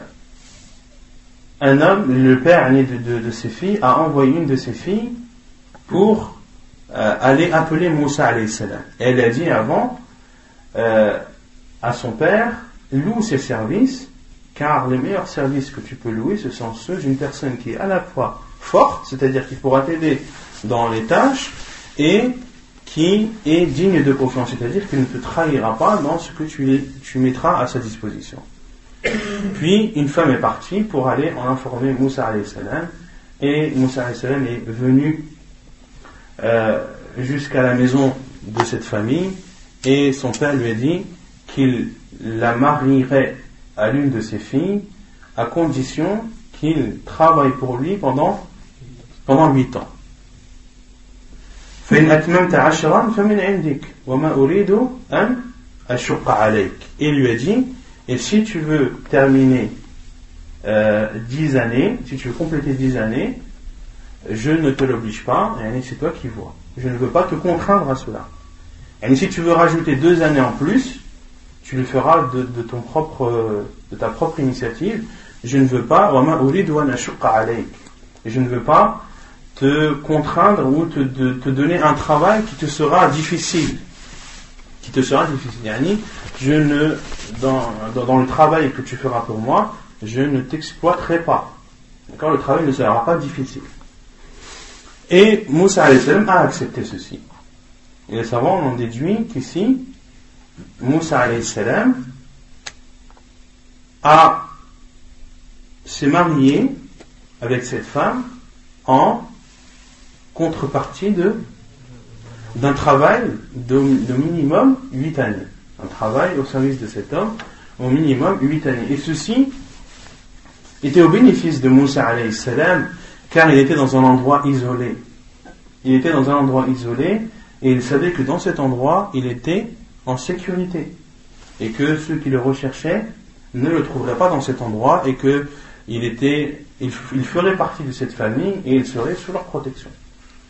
un homme, le père de, de, de, ses filles, a envoyé une de ses filles pour euh, aller appeler Moussa salam. Elle a dit avant euh, à son père, loue ses services, car les meilleurs services que tu peux louer, ce sont ceux d'une personne qui est à la fois forte, c'est-à-dire qui pourra t'aider dans les tâches, et qui est digne de confiance, c'est-à-dire qu'il ne te trahira pas dans ce que tu, tu mettras à sa disposition. Puis une femme est partie pour aller en informer Moussa salam et Moussa salam est venu euh, jusqu'à la maison de cette famille et son père lui a dit qu'il la marierait à l'une de ses filles, à condition qu'il travaille pour lui pendant, pendant 8 ans. Et lui a dit, et si tu veux terminer euh, 10 années, si tu veux compléter 10 années, je ne te l'oblige pas, et c'est toi qui vois. Je ne veux pas te contraindre à cela. Et si tu veux rajouter deux années en plus, tu le feras de, ton propre, euh, de ta propre initiative. Je ne veux pas, je ne veux pas te contraindre ou te, donner un travail qui te sera difficile. Qui te sera difficile. Je ne, dans, dans le travail que tu feras pour moi, je ne t'exploiterai pas. D'accord? Le travail ne sera pas difficile. Et Moussa a accepté ceci. Et les savants en ont déduit qu'ici, Moussa a s'est marié avec cette femme en contrepartie de d'un travail de, minimum 8 années. Un travail au service de cet homme au minimum 8 années. Et ceci était au bénéfice de Moussa salam car il était dans un endroit isolé. Il était dans un endroit isolé et il savait que dans cet endroit il était en sécurité et que ceux qui le recherchaient ne le trouveraient pas dans cet endroit et que il était, il, ferait partie de cette famille et il serait sous leur protection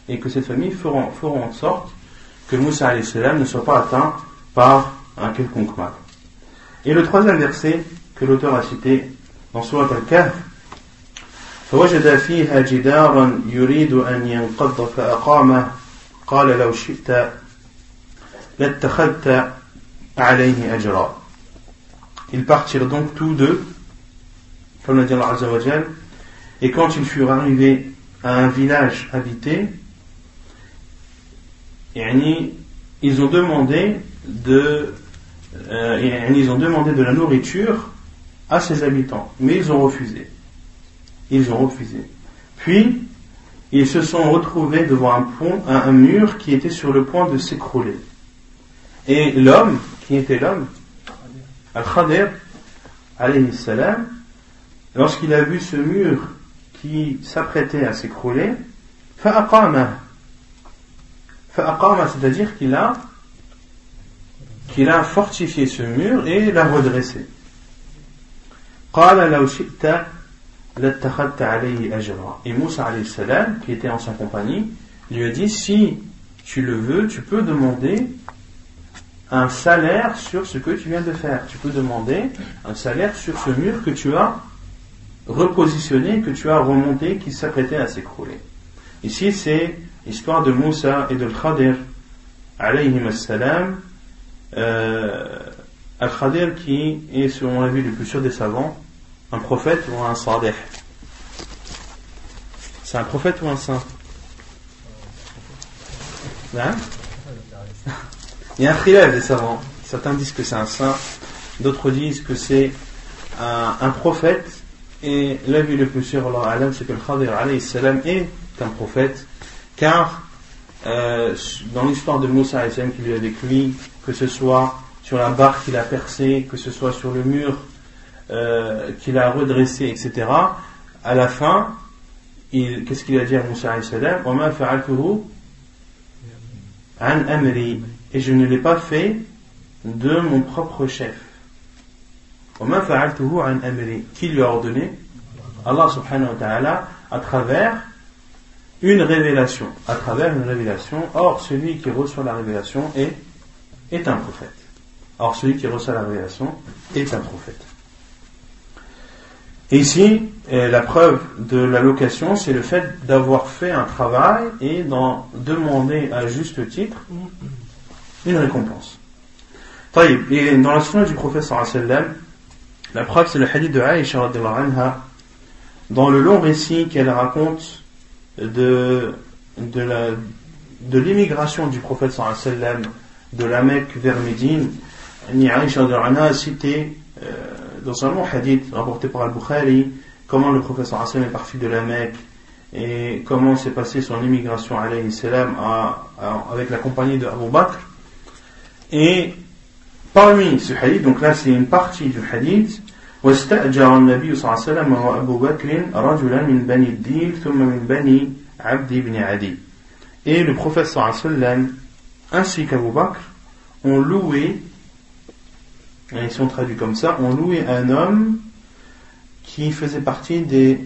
et que cette famille feront, feront en sorte que Moussa salam ne soit pas atteint par un quelconque mal. Et le troisième verset que l'auteur a cité dans Surat al-Kahf, فوجد فيها جدارا يريد أن ينقض فأقامه قال لو شئت لاتخذت عليه أجرا ils partirent donc tous deux, comme l'a dit Allah et quand ils furent arrivés à un village habité, ils ont demandé de euh, de la nourriture à ses habitants, mais ils ont refusé. Ils ont refusé. Puis, ils se sont retrouvés devant un pont, un, mur qui était sur le point de s'écrouler. Et l'homme, qui était l'homme, Al-Khadir, salam, lorsqu'il a vu ce mur qui s'apprêtait à s'écrouler, fa'aqama. Fa'aqama, c'est-à-dire qu'il a, qu'il a fortifié ce mur et l'a redressé. Et Moussa salam, qui était en sa compagnie, lui a dit, si tu le veux, tu peux demander un salaire sur ce que tu viens de faire. Tu peux demander un salaire sur ce mur que tu as repositionné, que tu as remonté, qui s'apprêtait à s'écrouler. Ici, c'est l'histoire de Moussa et de Khadir, alayhim salam, euh, Al-Khadir qui est, selon l'avis le plus sûr des savants, un prophète ou un sadeh. C'est un prophète ou un saint? Hein? Il y a un khilaf des savants. Certains disent que c'est un saint, d'autres disent que c'est un, prophète. Et l'avis le plus sûr, Allah c'est que le Khadir salam est un prophète, car euh, dans l'histoire de Moussa qui lui a avec lui, que ce soit sur la barre qu'il a percée, que ce soit sur le mur euh, qu'il a redressé, etc. À la fin, qu'est-ce qu'il a dit à Moussa et je ne l'ai pas fait de mon propre chef. Qui lui a ordonné Allah subhanahu wa ta'ala à travers une révélation, à travers une révélation. Or, celui qui reçoit la révélation est, est un prophète. Or, celui qui reçoit la révélation est un prophète. Et ici, euh, la preuve de la location, c'est le fait d'avoir fait un travail et d'en demander à juste titre une récompense. Et dans la sunna du prophète la preuve c'est le hadith de Aïcha dans le long récit qu'elle raconte de, de, l'immigration du prophète de la Mecque vers Médine, Aïcha a cité euh, dans un long hadith rapporté par Al-Bukhari comment le prophète est parti de la Mecque et comment s'est passée son immigration alayhi salam avec la compagnie de Abu Bakr. Et parmi ce hadith, donc là c'est une partie du hadith, واستأجر النبي صلى الله عليه وسلم وأبو بكر رجلا من بني الديل ثم من بني عبد بن عدي Et le prophète صلى الله عليه وسلم ainsi qu'Abu Bakr ont loué, et ils sont traduits comme ça, ont loué un homme qui faisait partie des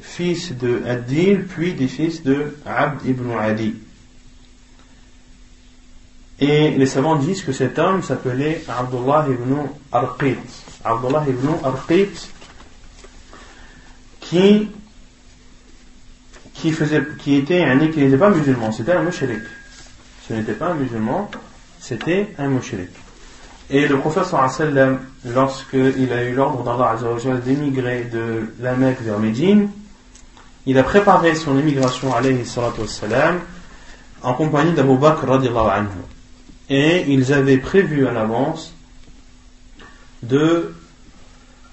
fils de Adil, puis des fils de Abd ibn Adi. Et les savants disent que cet homme s'appelait Abdullah ibn Arqit. Abdullah ibn Arqit, qui, qui, faisait, qui était un qui n'était pas musulman, c'était un mushrik. Ce n'était pas un musulman, c'était un mushrik. Et le prophète sallam, lorsqu'il a eu l'ordre d'Allah d'émigrer de la Mecque vers Médine, il a préparé son émigration alayhi wassalam, en compagnie d'Abu Bakr anhu. Et ils avaient prévu à l'avance de,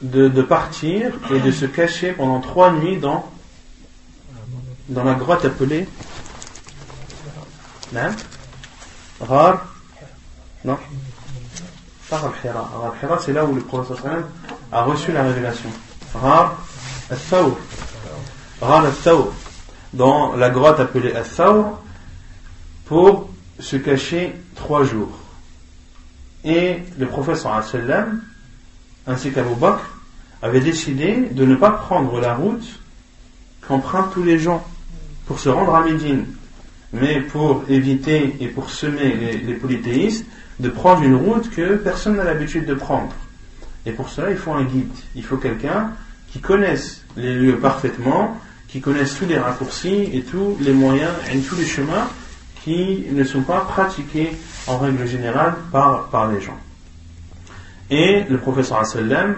de, partir et de se cacher pendant trois nuits dans, dans la grotte appelée non Rar Non? Pas Rar Hira. Hira, c'est là où le prophète a reçu la révélation. Rar al-Thawr. Rar al-Thawr. Dans la grotte appelée al-Thawr pour se cacher trois jours. Et le prophète sallam ainsi qu'Abu Bakr, avaient décidé de ne pas prendre la route qu'empruntent tous les gens pour se rendre à Médine, mais pour éviter et pour semer les, polythéistes, de prendre une route que personne n'a l'habitude de prendre. Et pour cela, il faut un guide. Il faut quelqu'un qui connaisse les lieux parfaitement, qui connaisse tous les raccourcis et tous les moyens et tous les chemins qui ne sont pas pratiqués en règle générale par, par les gens. Et le professeur sallam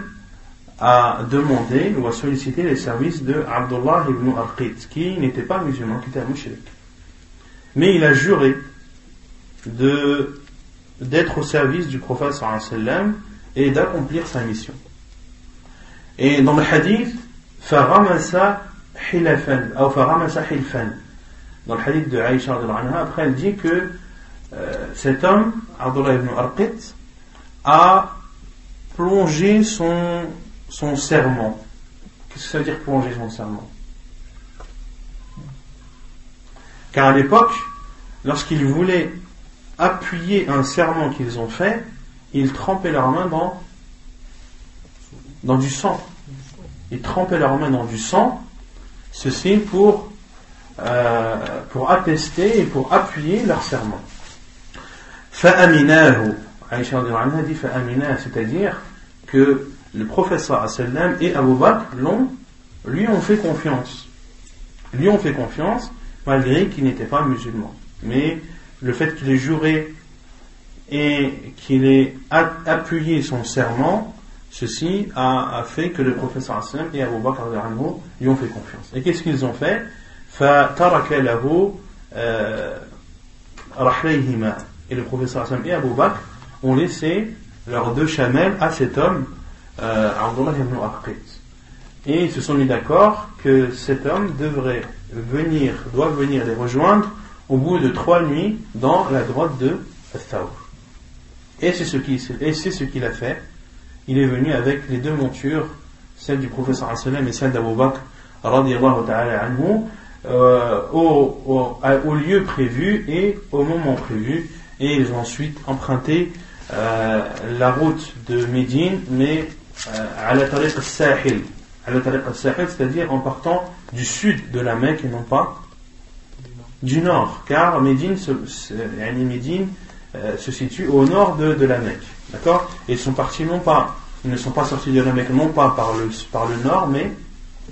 a demandé ou a sollicité les services de Abdullah ibn Arqit, qui n'était pas musulman, qui était un mushrik. Mais il a juré de, d'être au service du prophète sallam et d'accomplir sa mission. Et dans le hadith, فَرَمَسَ hilafan, ou فَرَمَسَ hilfan. dans le hadith de Aïcha, après elle dit que euh, cet homme, Abdullah ibn Arqit, a plonger son, son serment. Qu'est-ce que ça veut dire plonger son serment? Car à l'époque, lorsqu'ils voulaient appuyer un serment qu'ils ont fait, ils trempaient leurs mains dans, dans du sang. Ils trempaient leurs mains dans du sang, ceci pour, euh, pour attester et pour appuyer leur serment. Fa'aminahu. Aïcha dit fa'aminah, c'est-à-dire que le professeur et Abu Bakr l'ont, lui ont fait confiance. Lui ont fait confiance malgré qu'il n'était pas musulman. Mais le fait qu'il ait juré et qu'il ait appuyé son serment, ceci a, fait que le professeur et Abu Bakr lui ont fait confiance. Et qu'est-ce qu'ils ont fait? Et le professeur et Abu Bakr ont laissé leurs deux chamelles à cet homme, euh, ibn Et ils se sont mis d'accord que cet homme devrait venir, doit venir les rejoindre au bout de trois nuits dans la grotte de Thawr. Et c'est ce qu'il ce a fait. Il est venu avec les deux montures, celle du professeur et celle d'Abu Bakr, euh, au, lieu prévu et au moment prévu. Et ils ont ensuite emprunté euh, la route de Médine, mais euh, à la tariq al-Sahil. À la tariq c'est-à-dire en partant du sud de la Mecque et non pas du nord, car Médine se, Médine, se situe au nord de, la Mecque. D'accord? Ils sont partis non pas, ils ne sont pas sortis de la Mecque non pas par le, par le nord, mais,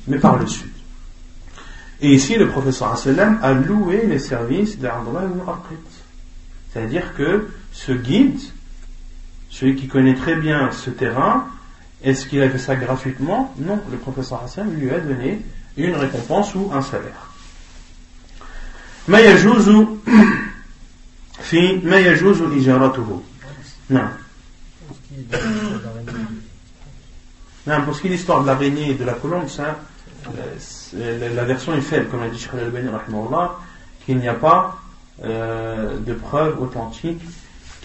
mais par le sud. Et ici, le professeur a loué les services d'Abdullah ibn C'est-à-dire que ce guide, celui qui connaît très bien ce terrain, est-ce qu'il a fait ça gratuitement Non, le professeur Hassan lui a donné une récompense ou un salaire. ما يجوز في ما يجوز إجارته Non. Non, pour ce qui est l'histoire de l'araignée et de la colombe, ça, euh, la version est faible, comme l'a dit Sheikh al-Albani, qu'il n'y a pas euh, de preuve authentique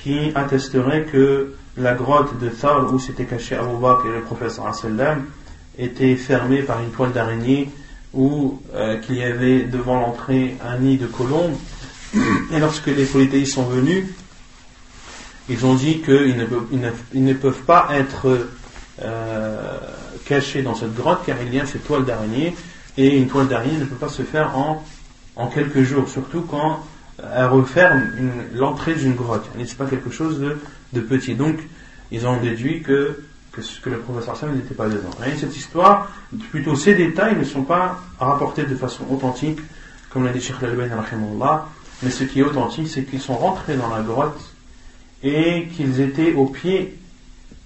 qui attesterait que la grotte de Thar où s'était caché Abu Bakr et le sallam était fermée par une toile d'araignée ou euh, qu'il y avait devant l'entrée un nid de colombes. Et lorsque les polythéistes sont venus, ils ont dit qu'ils ne, ne, peuvent pas être euh, cachés dans cette grotte car il y a cette toile d'araignée et une toile d'araignée ne peut pas se faire en, en quelques jours, surtout quand elle referme l'entrée d'une grotte. Ce n'est pas quelque chose de, de petit. Donc, ils ont déduit que que, le professeur Sam n'était pas dedans. Et cette histoire, plutôt ces détails ne sont pas rapportés de façon authentique, comme l'a dit Sheikh Al-Albani, mais ce qui est authentique, c'est qu'ils sont rentrés dans la grotte et qu'ils étaient au pied,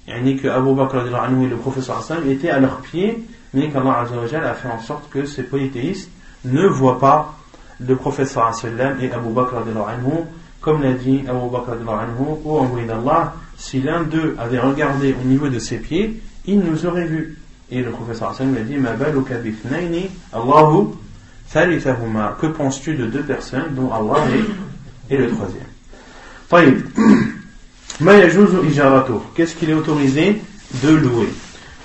et que Abu Bakr et le professeur Hassan étaient à leurs pieds, mais qu'Allah a fait en sorte que ces polythéistes ne voient pas le professeur Hassan et Abu Bakr comme l'a dit Abu Bakr ou envoyé d'Allah, si l'un d'eux avait regardé au niveau de ses pieds, il nous aurait vus. Et le professeur Hassan lui a dit Allahu Que penses-tu de deux personnes dont Allah est, le troisième? Qu'est-ce qu'il est autorisé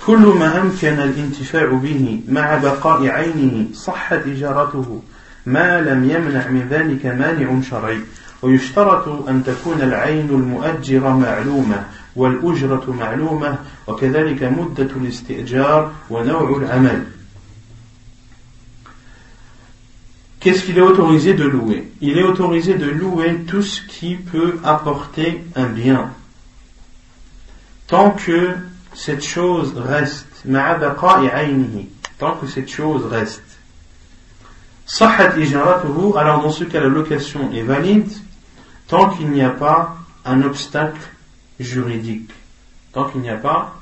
كل ما أمكن الانتفاع به مع بقاء عينه صحت إجارته. ما لم يمنع من ذلك مانع شرعي. ويشترط أن تكون العين المؤجرة معلومة والأجرة معلومة وكذلك مدة الاستئجار ونوع العمل. Qu'est-ce qu'il est autorisé de louer? Il est autorisé de louer tout ce qui peut apporter un bien. Tant que cette chose reste, tant que cette chose reste. alors dans ce cas la location est valide tant qu'il n'y a pas un obstacle juridique, tant qu'il n'y a pas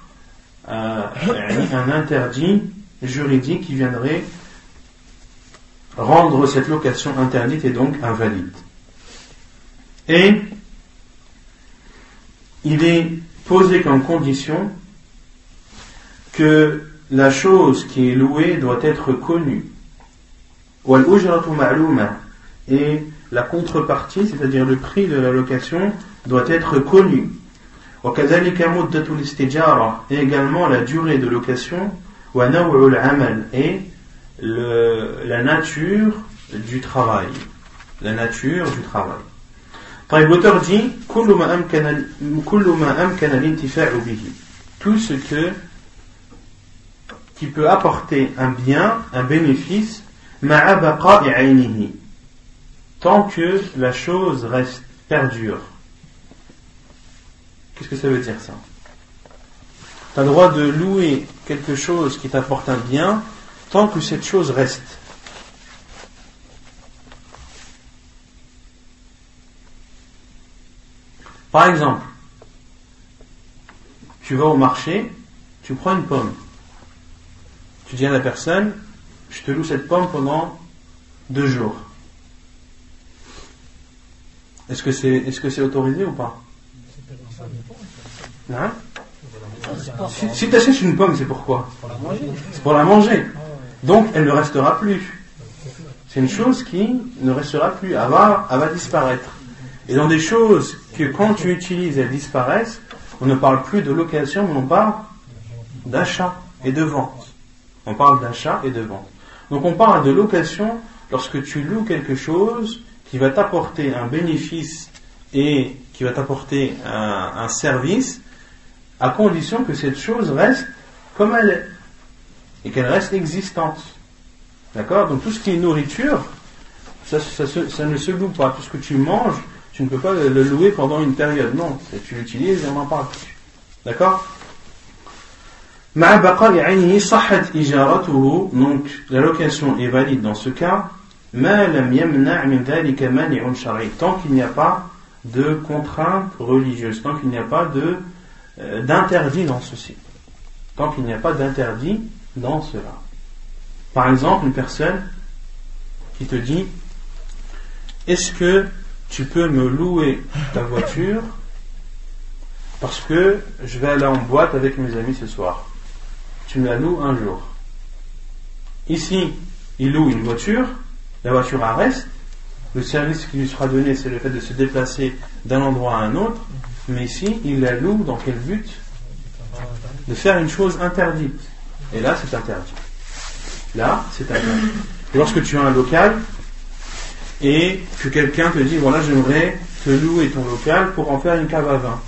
euh, un interdit juridique qui viendrait rendre cette location interdite et donc invalide. Et il est posé comme condition que la chose qui est louée doit être connue. Et la contrepartie, c'est-à-dire le prix de la location, doit être connu. Et également la durée de location, et la nature du travail. la nature du travail. L'auteur dit tout ce que qui peut apporter un bien, un bénéfice, tant que la chose reste perdure. Qu'est-ce que ça veut dire ça? Tu as le droit de louer quelque chose qui t'apporte un bien tant que cette chose reste. Par exemple, tu vas au marché, tu prends une pomme. Tu dis à la personne, je te loue cette pomme pendant deux jours. Est-ce que c'est est -ce c'est autorisé ou pas? Hein? Si, tu achètes une pomme, c'est pourquoi C'est pour la manger. Donc elle ne restera plus. C'est une chose qui ne restera plus, elle va, disparaître. Et dans des choses que quand tu utilises, elles disparaissent, on ne parle plus de location, mais on parle d'achat et de vente. On parle d'achat et de vente. Donc on parle de location lorsque tu loues quelque chose qui va t'apporter un bénéfice et qui va t'apporter un, service, à condition que cette chose reste comme elle est et qu'elle reste existante. D'accord? Donc tout ce qui est nourriture, ça, ne se loue pas. Tout ce que tu manges, tu ne peux pas le louer pendant une période. Non, tu l'utilises et on n'en parle. D'accord? Donc la location est valide dans ce cas tant qu'il n'y a pas de contrainte religieuse, tant qu'il n'y a pas de euh, d'interdit dans ceci, tant qu'il n'y a pas d'interdit dans cela. Par exemple, une personne qui te dit Est-ce que tu peux me louer ta voiture parce que je vais aller en boîte avec mes amis ce soir? Tu me la loues un jour. Ici, il loue une voiture, la voiture reste, le service qui lui sera donné, c'est le fait de se déplacer d'un endroit à un autre, mais ici, il la loue dans quel but? De faire une chose interdite. Et là, c'est interdit. Là, c'est interdit. lorsque tu as un local, et que quelqu'un te dit voilà j'aimerais te louer ton local pour en faire une cave à vin.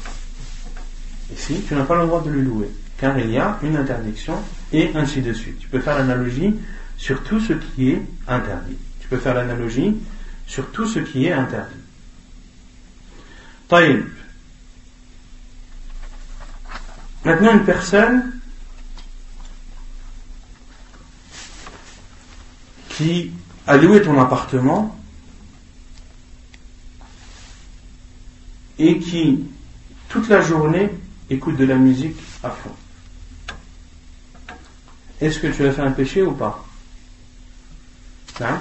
Ici, tu n'as pas le droit de le louer, car il y a une interdiction et ainsi de suite. Tu peux faire l'analogie sur tout ce qui est interdit. Tu peux faire l'analogie sur tout ce qui est interdit. Taïb. Maintenant, une personne qui a loué ton appartement et qui, toute la journée, écoute de la musique à fond. Est-ce que tu as fait un péché ou pas? Hein?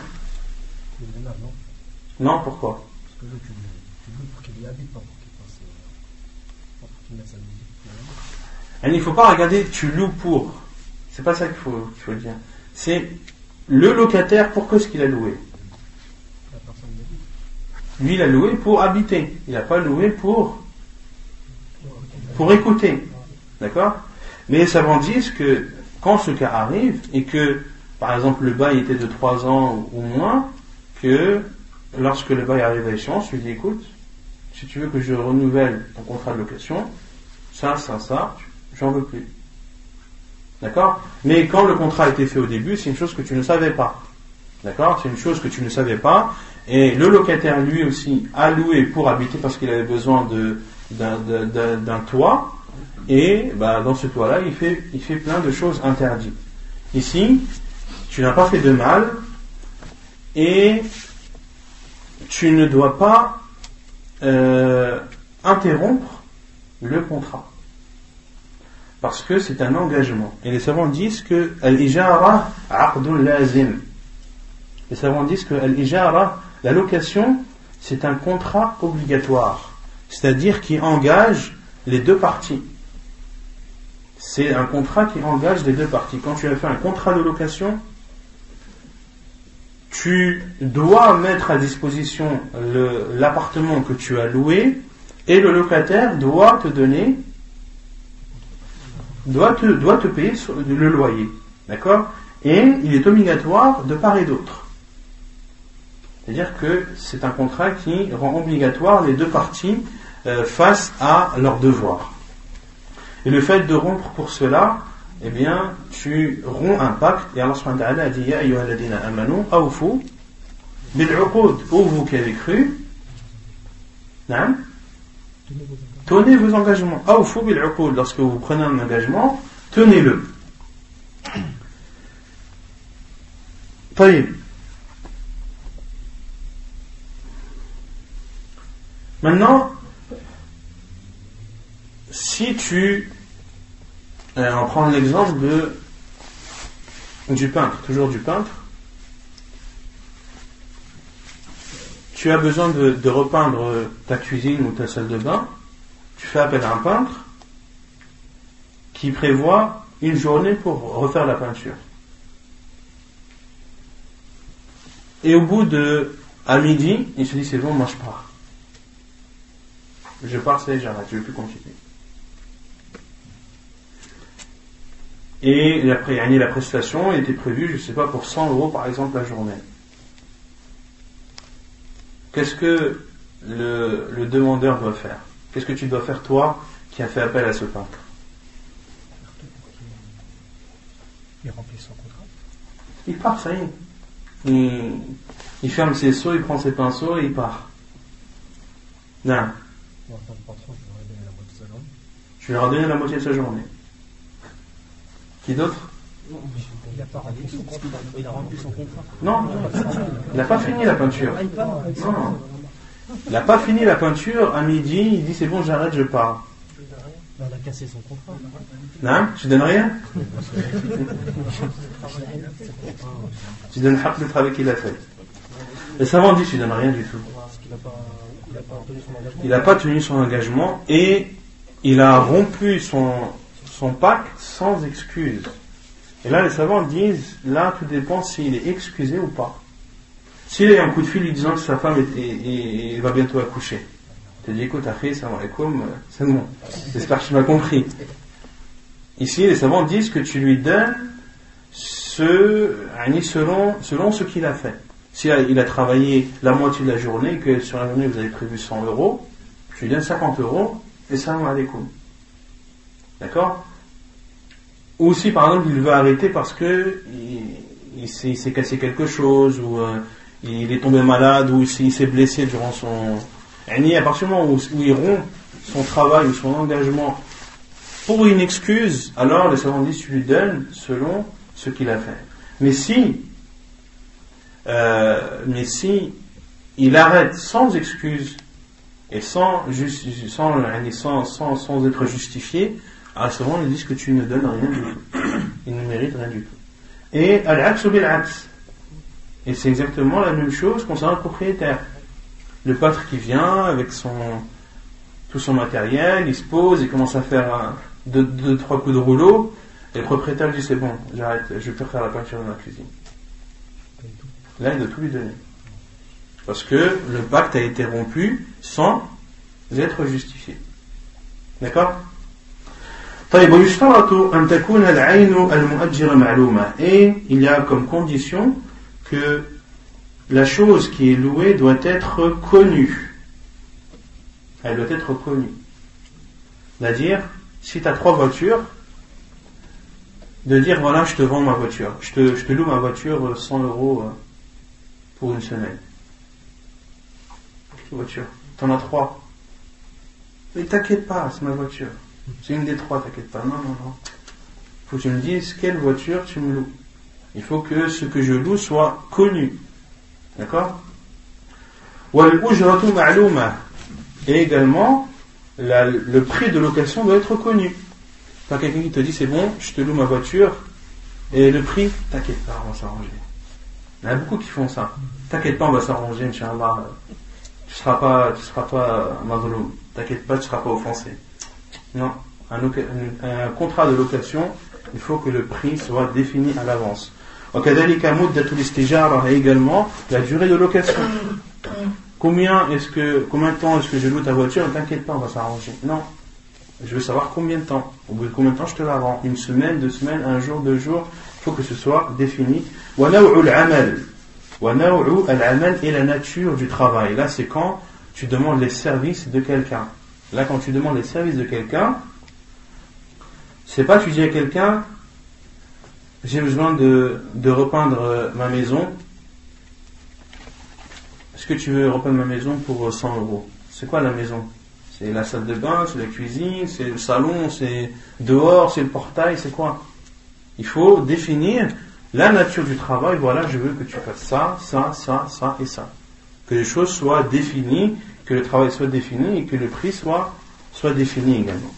Non, pourquoi? Il ne faut pas regarder tu loues pour. C'est pas ça qu'il faut, faut dire. C'est le locataire, pourquoi est-ce qu'il a loué lui, il a loué pour habiter. Il n'a pas loué pour, pour écouter. D'accord? Mais les savants disent que quand ce cas arrive et que, par exemple, le bail était de 3 ans ou moins, que lorsque le bail arrive à échéance, lui dit écoute, si tu veux que je renouvelle ton contrat de location, ça, ça, ça, j'en veux plus. D'accord? Mais quand le contrat a été fait au début, c'est une chose que tu ne savais pas. D'accord? C'est une chose que tu ne savais pas et le locataire, lui aussi, a loué pour habiter parce qu'il avait besoin d'un toit. Et bah, dans ce toit-là, il fait, il fait plein de choses interdites. Ici, tu n'as pas fait de mal et tu ne dois pas euh, interrompre le contrat. Parce que c'est un engagement. Et les savants disent que al-ijara lazim. Les savants disent que al-ijara la location, c'est un contrat obligatoire, c'est-à-dire qui engage les deux parties. C'est un contrat qui engage les deux parties. Quand tu as fait un contrat de location, tu dois mettre à disposition l'appartement que tu as loué et le locataire doit te donner, doit te, doit te payer le loyer. D'accord? Et il est obligatoire de part et d'autre. C'est-à-dire que c'est un contrat qui rend obligatoire les deux parties euh, face à leurs devoirs. Et le fait de rompre pour cela, eh bien, tu romps un pacte. Et Allah subhanahu wa ta'ala a dit Ya ayyuhalladina amanu, awfu. Ô vous qui avez cru, Naam? tenez vos engagements. Lorsque vous prenez un engagement, tenez-le. Maintenant, si tu. Euh, On prend l'exemple du peintre, toujours du peintre. Tu as besoin de repeindre ta cuisine ou ta salle de bain tu fais appel à un peintre qui prévoit une journée pour refaire la peinture. Et au bout de, à midi, il se dit c'est bon, moi je pars. Je pars, c'est j'arrête, je ne vais plus continuer. Et yani, la prestation était prévue, je ne sais pas, pour 100 euros par exemple la journée. Qu'est-ce que le demandeur doit faire? Qu'est-ce que tu dois faire toi qui as fait appel à ce peintre? Il remplit son contrat. Il part, ça y est. Il, il ferme ses seaux, il prend ses pinceaux et il part. Non, je leur ai donné la moitié de sa journée. je lui ai donné la moitié de sa journée. Qui d'autre? Il n'a pas rempli son contrat. Il a rempli son contrat. Non, il n'a pas fini la peinture. Non. Il n'a pas fini la peinture, à midi, il dit c'est bon, j'arrête, je pars. Ben, On a cassé son contrat. Non, tu donnes rien Tu donnes haq le travail qu'il a fait. Les savants disent tu donnes rien du tout. Pas, il pas. Il n'a pas tenu son engagement et il a rompu son, son pacte sans excuse. Et là, les savants disent, là, tout dépend s'il est excusé ou pas. S'il a eu un coup de fil lui disant que sa femme va bientôt accoucher, tu dis, écoute, Akhi, salam alaikum, euh, c'est bon. J'espère que tu m'as compris. Ici, les savants disent que tu lui donnes ce, selon, selon ce qu'il a fait. Si il a travaillé la moitié de la journée que sur la journée vous avez prévu 100 euros, je lui donne 50 euros et salam alaikum. D'accord? Ou si par exemple il veut arrêter parce que il, il s'est il s'est cassé quelque chose ou euh, il est tombé malade ou s'il s'est blessé durant son... À partir du moment où, il rompt son travail ou son engagement pour une excuse, alors les savants disent tu lui donnes selon ce qu'il a fait. Mais si, euh, mais si il arrête sans excuse et sans, sans, sans, sans, sans être justifié, alors les savants disent que tu ne donnes rien du tout. Il ne mérite rien du tout. Et al-aqs. Et c'est exactement la même chose concernant le propriétaire. Le pâtre qui vient avec son, tout son matériel, il se pose, il commence à faire un, deux, deux, trois coups de rouleau, et le propriétaire dit c'est bon, j'arrête, je vais faire la peinture dans la cuisine. Là, il doit tout lui donner. Parce que le pacte a été rompu sans être justifié. D'accord? Et il y a comme condition que la chose qui est louée doit être connue. Elle doit être connue. C'est-à-dire, si tu as trois voitures, de dire voilà, je te vends ma voiture, je te, loue ma voiture euh, 100 euros euh, pour une semaine. Voiture. T'en as trois. Mais t'inquiète pas, c'est ma voiture. C'est une des trois, t'inquiète pas. Non, non, non. Faut que tu me dises quelle voiture tu me loues. Il faut que ce que je loue soit connu. D'accord Et également, le prix de location doit être connu. Pas quelqu'un qui te dit c'est bon, je te loue ma voiture et le prix, t'inquiète pas, on va s'arranger. Il y en a beaucoup qui font ça. T'inquiète pas, on va s'arranger, Inch'Allah. Tu seras pas, tu seras pas mazloum. T'inquiète pas, tu ne seras pas offensé. Non. Un contrat de location, il faut que le prix soit défini à l'avance. وكذلك مدة الاستجارة et également la durée de location. Combien est-ce que, combien de temps est-ce que je loue ta voiture? Ne t'inquiète pas, on va s'arranger. Non. Je veux savoir combien de temps. Au bout de combien de temps je te la rends? Une semaine, deux semaines, un jour, deux jours. Il faut que ce soit défini. ونوع العمل et la nature du travail. Là, c'est quand tu demandes les services de quelqu'un. Là, quand tu demandes les services de quelqu'un, c'est pas tu dis à quelqu'un, j'ai besoin de, de repeindre ma maison. Est-ce que tu veux repeindre ma maison pour 100 euros? C'est quoi la maison? C'est la salle de bain, c'est la cuisine, c'est le salon, c'est dehors, c'est le portail, c'est quoi? Il faut définir la nature du travail, voilà, je veux que tu fasses ça, ça, ça, ça et ça. Que les choses soient définies, que le travail soit défini et que le prix soit, soit défini également.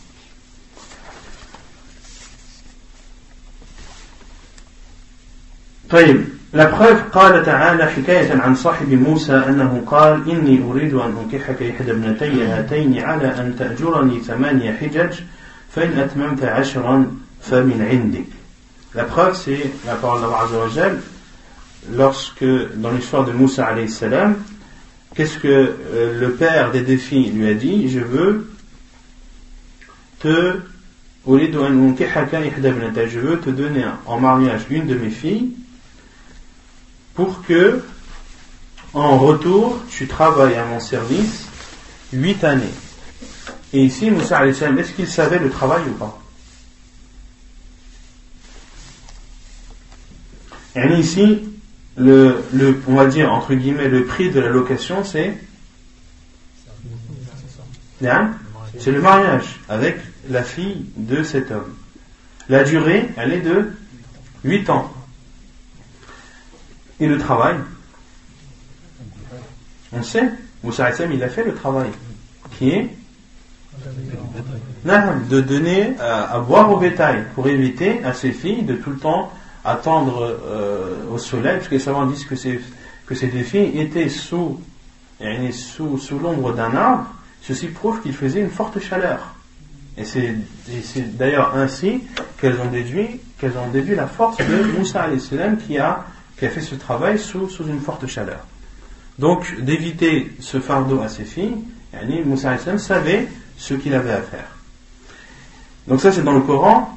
طيب la preuve قال تعالى حكاية عن صاحب موسى أنه قال إني أريد أن أنكحك إحدى ابنتي هاتين على أن تأجرني ثمانية حجج فإن أتممت عشرا فمن عندك La preuve, c'est la parole d'Allah lorsque, dans l'histoire de Moussa alayhi salam, qu'est-ce que euh, le père des défis lui a dit Je veux te je veux te donner en mariage une de mes filles pour que en retour tu travailles à mon service huit années. Et ici, Moussa est-ce qu'il savait le travail ou pas? Et ici, le, le, on va dire entre guillemets le prix de la location, c'est c'est le mariage avec la fille de cet homme. La durée, elle est de 8 ans. Et le travail, on sait, Moussa il a fait le travail, qui est de donner à, boire au bétail pour éviter à ses filles de tout le temps attendre euh, au soleil, parce que les savants disent que que ces filles étaient sous, sous, sous l'ombre d'un arbre, ceci prouve qu'il faisait une forte chaleur. Et c'est d'ailleurs ainsi qu'elles ont déduit ont déduit la force de Moussa qui a, qui a fait ce travail sous, sous une forte chaleur. Donc d'éviter ce fardeau à ses filles, Moussa savait ce qu'il avait à faire. Donc ça c'est dans le Coran.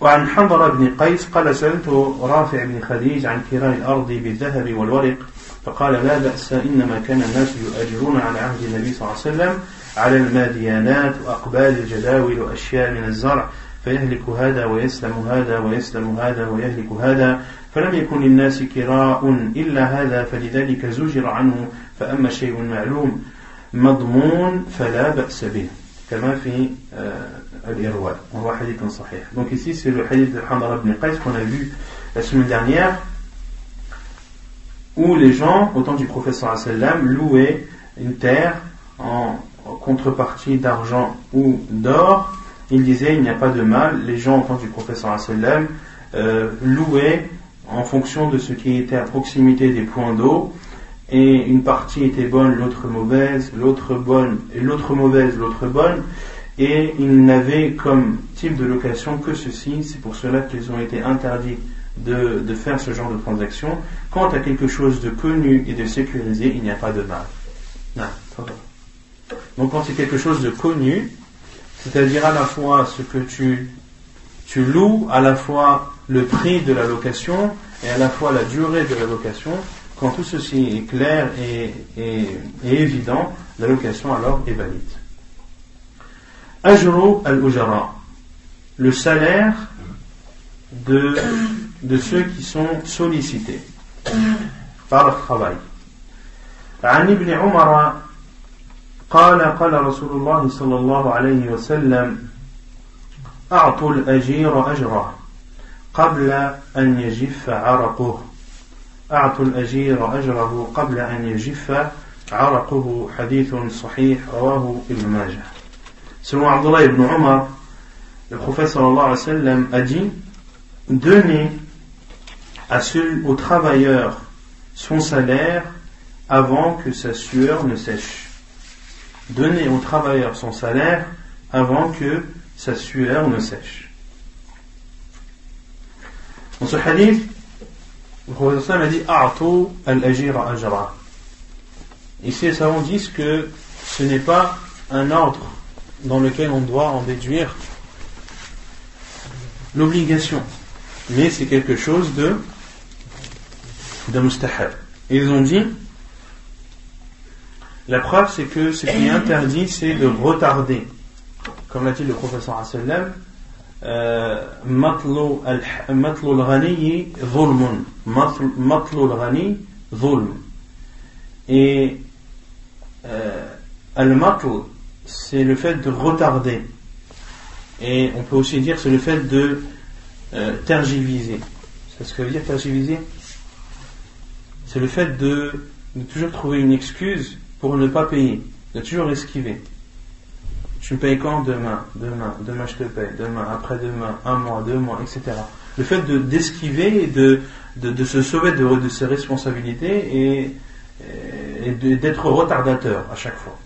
وعن حنظلة بن قيس قال سألت رافع بن خديج عن كراء الأرض بالذهب والورق فقال لا بأس إنما كان الناس يؤجرون على عهد النبي صلى الله عليه وسلم على الماديانات وأقبال الجداول وأشياء من الزرع فيهلك هذا ويسلم هذا ويسلم هذا ويهلك هذا فلم يكن للناس كراء إلا هذا فلذلك زجر عنه فأما شيء معلوم مضمون فلا بأس به كما في الإرواء وهو حديث صحيح donc ici c'est le hadith de Hamara ibn Qais qu'on a vu la semaine dernière où les gens au temps du professeur sallam louaient une terre en contrepartie d'argent ou d'or, il disait il n'y a pas de mal, les gens, au temps du professeur sallam, euh, louaient en fonction de ce qui était à proximité des points d'eau, et une partie était bonne, l'autre mauvaise, l'autre bonne, et l'autre mauvaise, l'autre bonne, et ils n'avaient comme type de location que ceci, c'est pour cela qu'ils ont été interdits de, de, faire ce genre de transaction. Quant à quelque chose de connu et de sécurisé, il n'y a pas de mal. Non, donc quand c'est quelque chose de connu, c'est-à-dire à la fois ce que tu, loues, à la fois le prix de la location et à la fois la durée de la location, quand tout ceci est clair et, évident, la location alors est valide. Ajru al-ujara, le salaire de, ceux qui sont sollicités par le travail. قال قال رسول الله صلى الله عليه وسلم أعطوا الأجير أجره قبل أن يجف عرقه أعطوا الأجير أجره قبل أن يجف عرقه حديث صحيح رواه ابن ماجه Selon Abdullah ibn Omar, le prophète sallallahu alayhi wa sallam a dit Donnez à celui, au travailleur son salaire avant que sa sueur ne sèche. donner au travailleur son salaire avant que sa sueur ne sèche. Dans ce hadith, le prophète a dit A'tu al-ajira ajra. Ici, les savants disent que ce n'est pas un ordre dans lequel on doit en déduire l'obligation, mais c'est quelque chose de, de mustahab. Ils ont dit, la preuve c'est que ce qui est interdit c'est de retarder. Comme l'a dit le professeur Asselem, euh, matlu al-ghani zulmun. Zulm. Et euh, al-matl, c'est le fait de retarder. Et on peut aussi dire c'est le fait de euh, tergiviser. C'est ce que veut dire tergiviser C'est le fait de, de, toujours trouver une excuse pour ne pas payer, de toujours esquiver. Tu me payes quand? Demain, demain, demain je te paye, demain, après-demain, un mois, deux mois, etc. Le fait d'esquiver et de, de, de, se sauver de, de ses responsabilités et, d'être retardateur à chaque fois.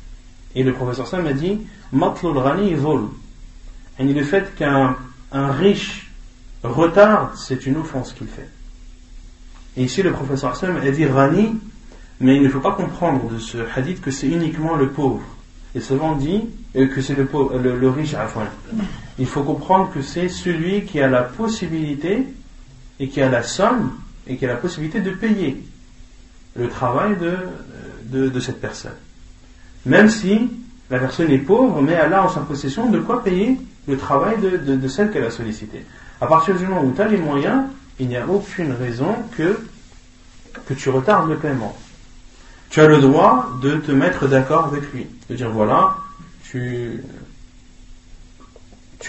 Et le professeur Sam a dit Matlul Rani vol. Et le fait qu'un un riche retarde, c'est une offense qu'il fait. Et ici, le professeur Sam a dit Rani, mais il ne faut pas comprendre de ce hadith que c'est uniquement le pauvre. Et souvent dit euh, que c'est le, le, riche à la Il faut comprendre que c'est celui qui a la possibilité et qui a la somme et qui a la possibilité de payer le travail de, de, cette personne. Même si la personne est pauvre, mais elle a en sa possession de quoi payer le travail de, de, de celle qu'elle a sollicité. À partir du moment où tu as les moyens, il n'y a aucune raison que, que tu retardes le paiement. Tu as le droit de te mettre d'accord avec lui, de dire voilà, tu,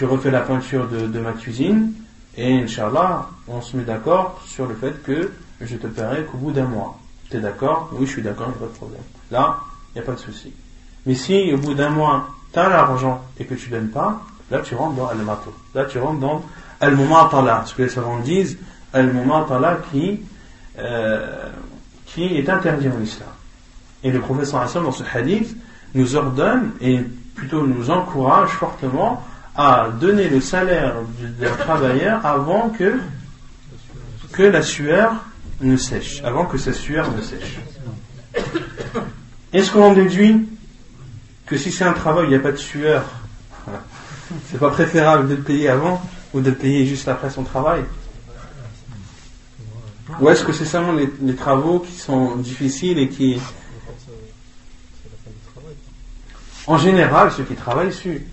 refais la peinture de, ma cuisine, et Inch'Allah, on se met d'accord sur le fait que je te paierai qu'au bout d'un mois. Tu es d'accord? Oui, je suis d'accord, il n'y a pas de problème. Là, il n'y a pas de souci. Mais si au bout d'un mois, tu as l'argent et que tu ne donnes pas, là tu rentres dans al-mato. Là tu rentres dans al-mumatala. Ce que les savants disent, al-mumatala qui, euh, qui est interdit en islam. Et le Hassan, dans ce hadith, nous ordonne et plutôt nous encourage fortement à donner le salaire d'un travailleur avant que, que la sueur ne sèche, avant que sa sueur ne sèche. Est-ce qu'on en déduit que si c'est un travail, il n'y a pas de sueur, c'est pas préférable de le payer avant ou de le payer juste après son travail? Ou est-ce que c'est seulement les, travaux qui sont difficiles et qui, En général, ceux qui travaillent su.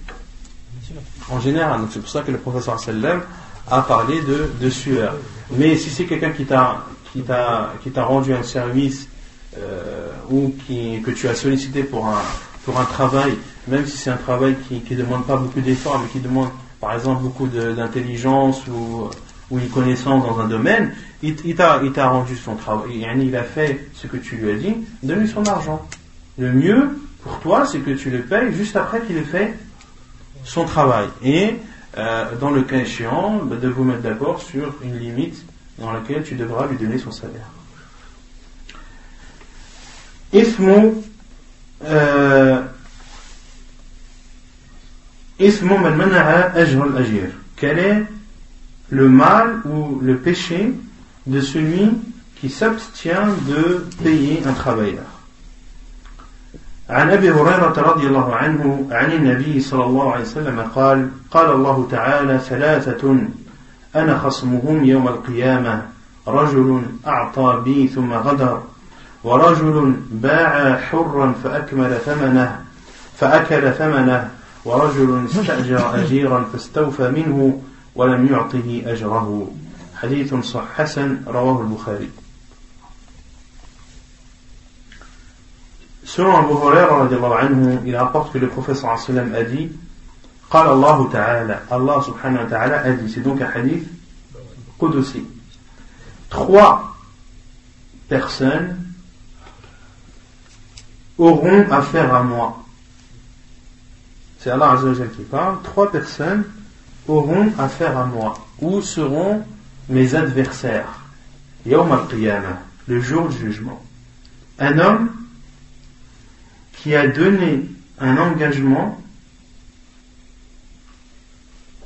En général, c'est pour ça que le professeur Sallam a parlé de, de sueur. Mais si c'est quelqu'un qui t'a qui t'a qui t'a rendu un service euh, ou qui, que tu as sollicité pour un pour un travail, même si c'est un travail qui ne demande pas beaucoup d'efforts, mais qui demande par exemple beaucoup d'intelligence ou, ou une connaissance dans un domaine, il, il t'a rendu son travail, il a fait ce que tu lui as dit, donne-lui son argent. Le mieux, pour toi, c'est que tu le payes juste après qu'il ait fait son travail. Et euh, dans le cas échéant, bah, de vous mettre d'accord sur une limite dans laquelle tu devras lui donner son salaire. Ismu euh, Ismu ajir. Quel est le mal ou le péché de celui qui s'abstient de payer un travailleur? عن أبي هريرة رضي الله عنه عن النبي صلى الله عليه وسلم قال قال الله تعالى ثلاثة أنا خصمهم يوم القيامة رجل أعطى بي ثم غدر ورجل باع حرا فأكمل ثمنه فأكل ثمنه ورجل استأجر أجيرا فاستوفى منه ولم يعطه أجره. حديث صح حسن رواه البخاري. Selon Abu Huraira, il rapporte que le prophète a dit قال الله تعالى Allah subhanahu wa ta'ala a dit, c'est donc un hadith Qudsi. Trois personnes auront affaire à moi. C'est Allah Azzawajal qui parle. Trois personnes auront affaire à moi. Où seront mes adversaires Yawm al-Qiyamah, le jour du jugement. Un homme qui a donné un engagement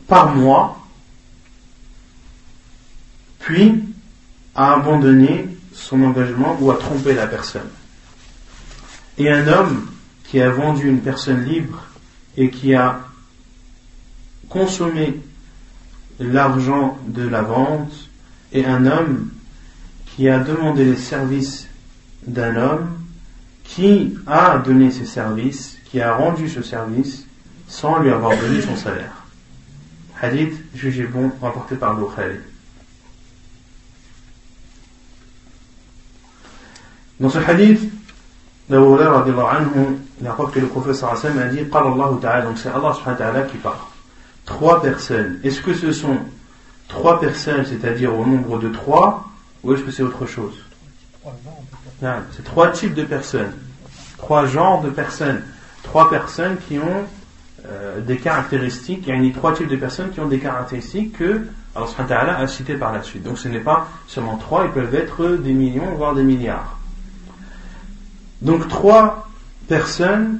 par mois, puis a abandonné son engagement ou a trompé la personne. Et un homme qui a vendu une personne libre et qui a consommé l'argent de la vente, et un homme qui a demandé les services d'un homme qui a donné ses services, qui a rendu ce service sans lui avoir donné son salaire. Hadith jugé bon rapporté par Bukhari. Dans ce hadith, Abu anhu, que le prophète sallallahu a dit Qala Allah ta'ala, donc c'est Allah subhanahu ta'ala qui parle. Trois personnes. Est-ce que ce sont trois personnes, c'est-à-dire au nombre de trois, ou est-ce que c'est autre chose? C'est trois types de personnes. Trois genres de personnes. Trois personnes qui ont euh, des caractéristiques, il y a trois types de personnes qui ont des caractéristiques que Allah a citées par la suite. Donc ce n'est pas seulement trois, ils peuvent être des millions, voire des milliards. Donc trois personnes,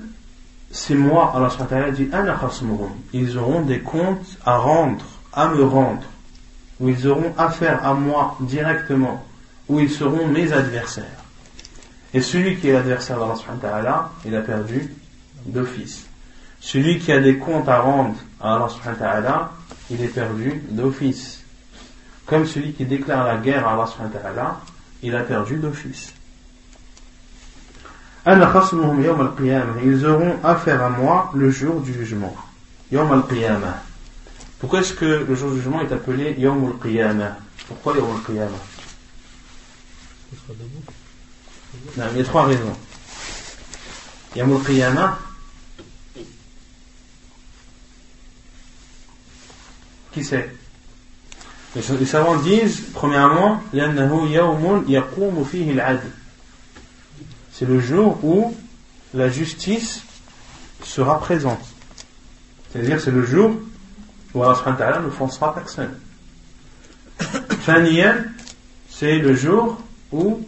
c'est moi, Allah dit Ils auront des comptes à rendre, à me rendre, ou ils auront affaire à moi directement, ou ils seront mes adversaires. Et celui qui est l'adversaire d'Allah, il a perdu d'office. Celui qui a des comptes à rendre à Allah, il est perdu d'office. Comme celui qui déclare la guerre à Allah, il a perdu d'office. Ils auront affaire à moi le jour du jugement. Pourquoi est-ce que le jour du jugement est appelé Yom al-Qiyamah? Pourquoi Yom al-Qiyamah? Il y a trois raisons. Il y Yamul Qiyama, qui c'est Les savants disent, premièrement, c'est le jour où la justice sera présente. C'est-à-dire, c'est le jour où Allah subhanahu n'offensera personne. c'est le jour où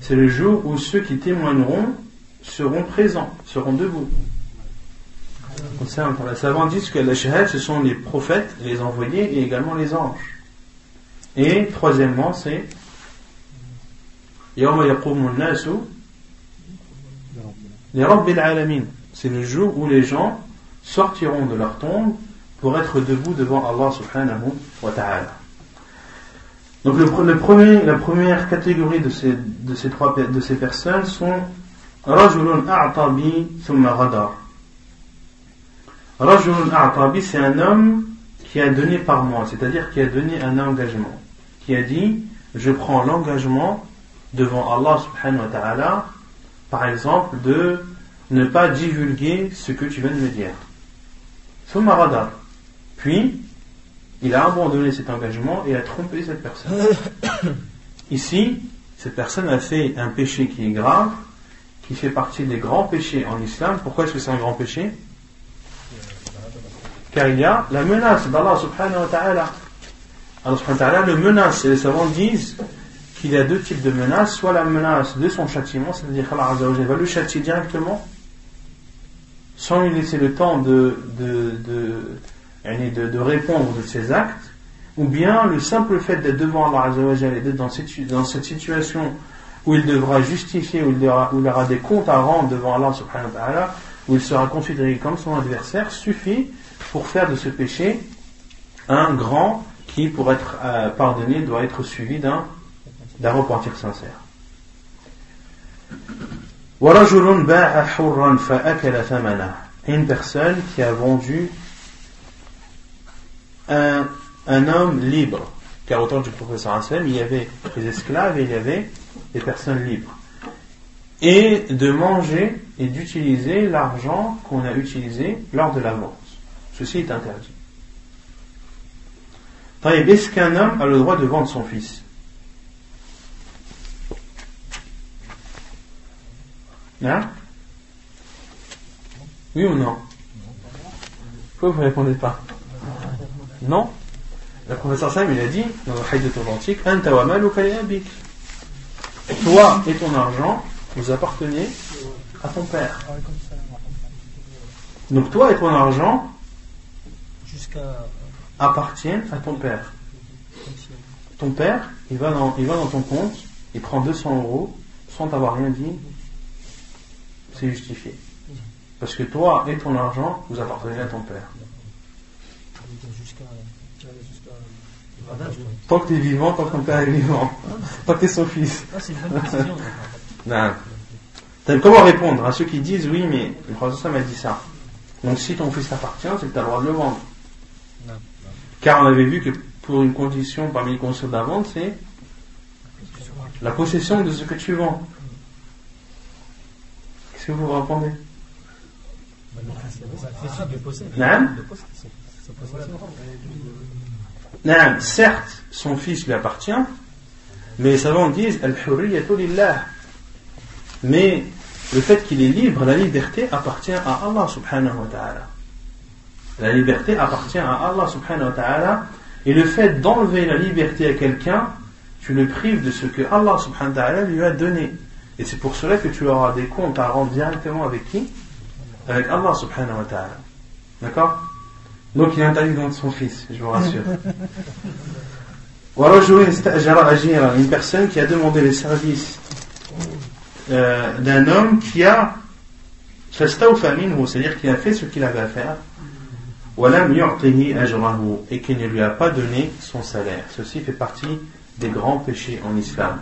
c'est le jour où ceux qui témoigneront seront présents, seront debout. Les savants disent que l'ashhad, ce sont les prophètes, les envoyés et également les anges. Et troisièmement, c'est c'est le jour où les gens sortiront de leur tombe pour être debout devant Allah subhanahu wa ta'ala. Donc le, premier, la première catégorie de ces, trois, de ces personnes sont Rajulun a'tabi thumma ghadar. Rajulun a'tabi, c'est un homme qui a donné par moi, c'est-à-dire qui a donné un engagement qui a dit Je prends l'engagement devant Allah subhanahu wa ta'ala, par exemple, de ne pas divulguer ce que tu viens de me dire. Puis, il a abandonné cet engagement et a trompé cette personne. Ici, cette personne a fait un péché qui est grave, qui fait partie des grands péchés en islam. Pourquoi est-ce que c'est un grand péché? Car il y a la menace d'Allah subhanahu wa ta'ala. Allah le menace, et les savants disent qu'il y a deux types de menaces, soit la menace de son châtiment, c'est-à-dire qu'Allah va le châtier directement, sans lui laisser le temps de, de, de, de, répondre de ses actes, ou bien le simple fait d'être devant Allah et d'être dans cette, dans cette situation où il devra justifier, où il, aura, des comptes à rendre devant Allah où il sera considéré comme son adversaire, suffit pour faire de ce péché un grand qui, pour être euh, pardonné, doit être suivi d'un repentir sincère. Une personne qui a vendu un, un homme libre. Car au temps du professeur Hassan, il y avait des esclaves et il y avait des personnes libres. Et de manger et d'utiliser l'argent qu'on a utilisé lors de la vente. Ceci est interdit. Est-ce qu'un homme a le droit de vendre son fils Hein? Oui ou non? Pourquoi vous ne répondez pas? Non Le professeur Sam il a dit dans le hadith authentique Toi et ton argent, vous appartenez à ton père. Donc toi et ton argent, jusqu'à appartiennent à ton père. Ton père, il va dans, il va dans ton compte, il prend 200 euros sans t'avoir rien dit, c'est justifié. Parce que toi et ton argent, vous appartenez à ton père. Tant que tu es vivant, tant que ton père est vivant. Tant que tu es son fils. Ah, c'est une bonne précision. Non. Comment répondre à ceux qui disent oui, mais le professeur m'a dit ça. Donc si ton fils t'appartient, c'est que tu as le droit de le vendre. Car on avait vu que pour une condition parmi les conditions de la vente, c'est la possession de ce que tu vends. Qu'est-ce que vous répondez non, certes, son fils lui appartient, mais les savants disent Mais le fait qu'il est libre, la liberté appartient à Allah subhanahu wa ta'ala. La liberté appartient à Allah subhanahu wa ta'ala. Et le fait d'enlever la liberté à quelqu'un, tu le prives de ce que Allah subhanahu wa ta'ala lui a donné. Et c'est pour cela que tu auras des comptes à rendre directement avec qui? Avec Allah subhanahu wa ta'ala. D'accord? Donc il interdit de son fils, je vous rassure. Une personne qui a demandé les services euh, d'un homme qui a c'est-à-dire qui a fait ce qu'il avait à faire et qui ne lui a pas donné son salaire. Ceci fait partie des grands péchés en islam.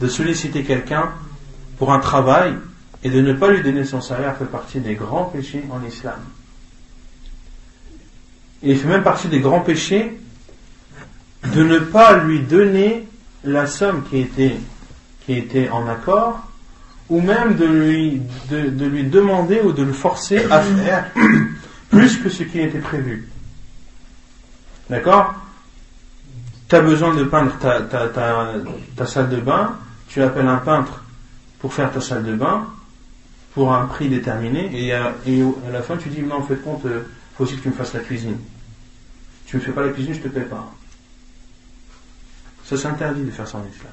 De solliciter quelqu'un pour un travail et de ne pas lui donner son salaire fait partie des grands péchés en islam. Il fait même partie des grands péchés de ne pas lui donner la somme qui était, qui était en accord, ou même de lui, de lui demander ou de le forcer à faire plus que ce qui était prévu. D'accord? Tu as besoin de peindre ta, ta, ta, salle de bain, tu appelles un peintre pour faire ta salle de bain, pour un prix déterminé, et à, la fin tu dis non, en fait compte, il euh, faut aussi que tu me fasses la cuisine. Tu ne me fais pas la cuisine, je te paie pas. Ça c'est interdit de faire ça en islam.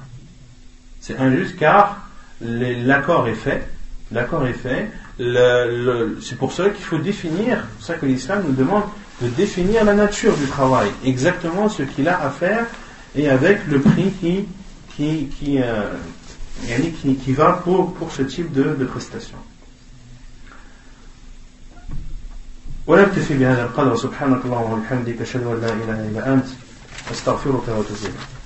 C'est injuste car l'accord est fait, l'accord est fait, c'est pour cela qu'il faut définir, c'est pour ça que l'islam nous demande de définir la nature du travail, exactement ce qu'il a à faire et avec le prix qui, euh, va pour, pour ce type de, de prestation. ونكتفي بهذا القدر. سبحانك اللهم وبحمدك أشهد أن لا إله إلا أنت أستغفرك وأتوب إليك.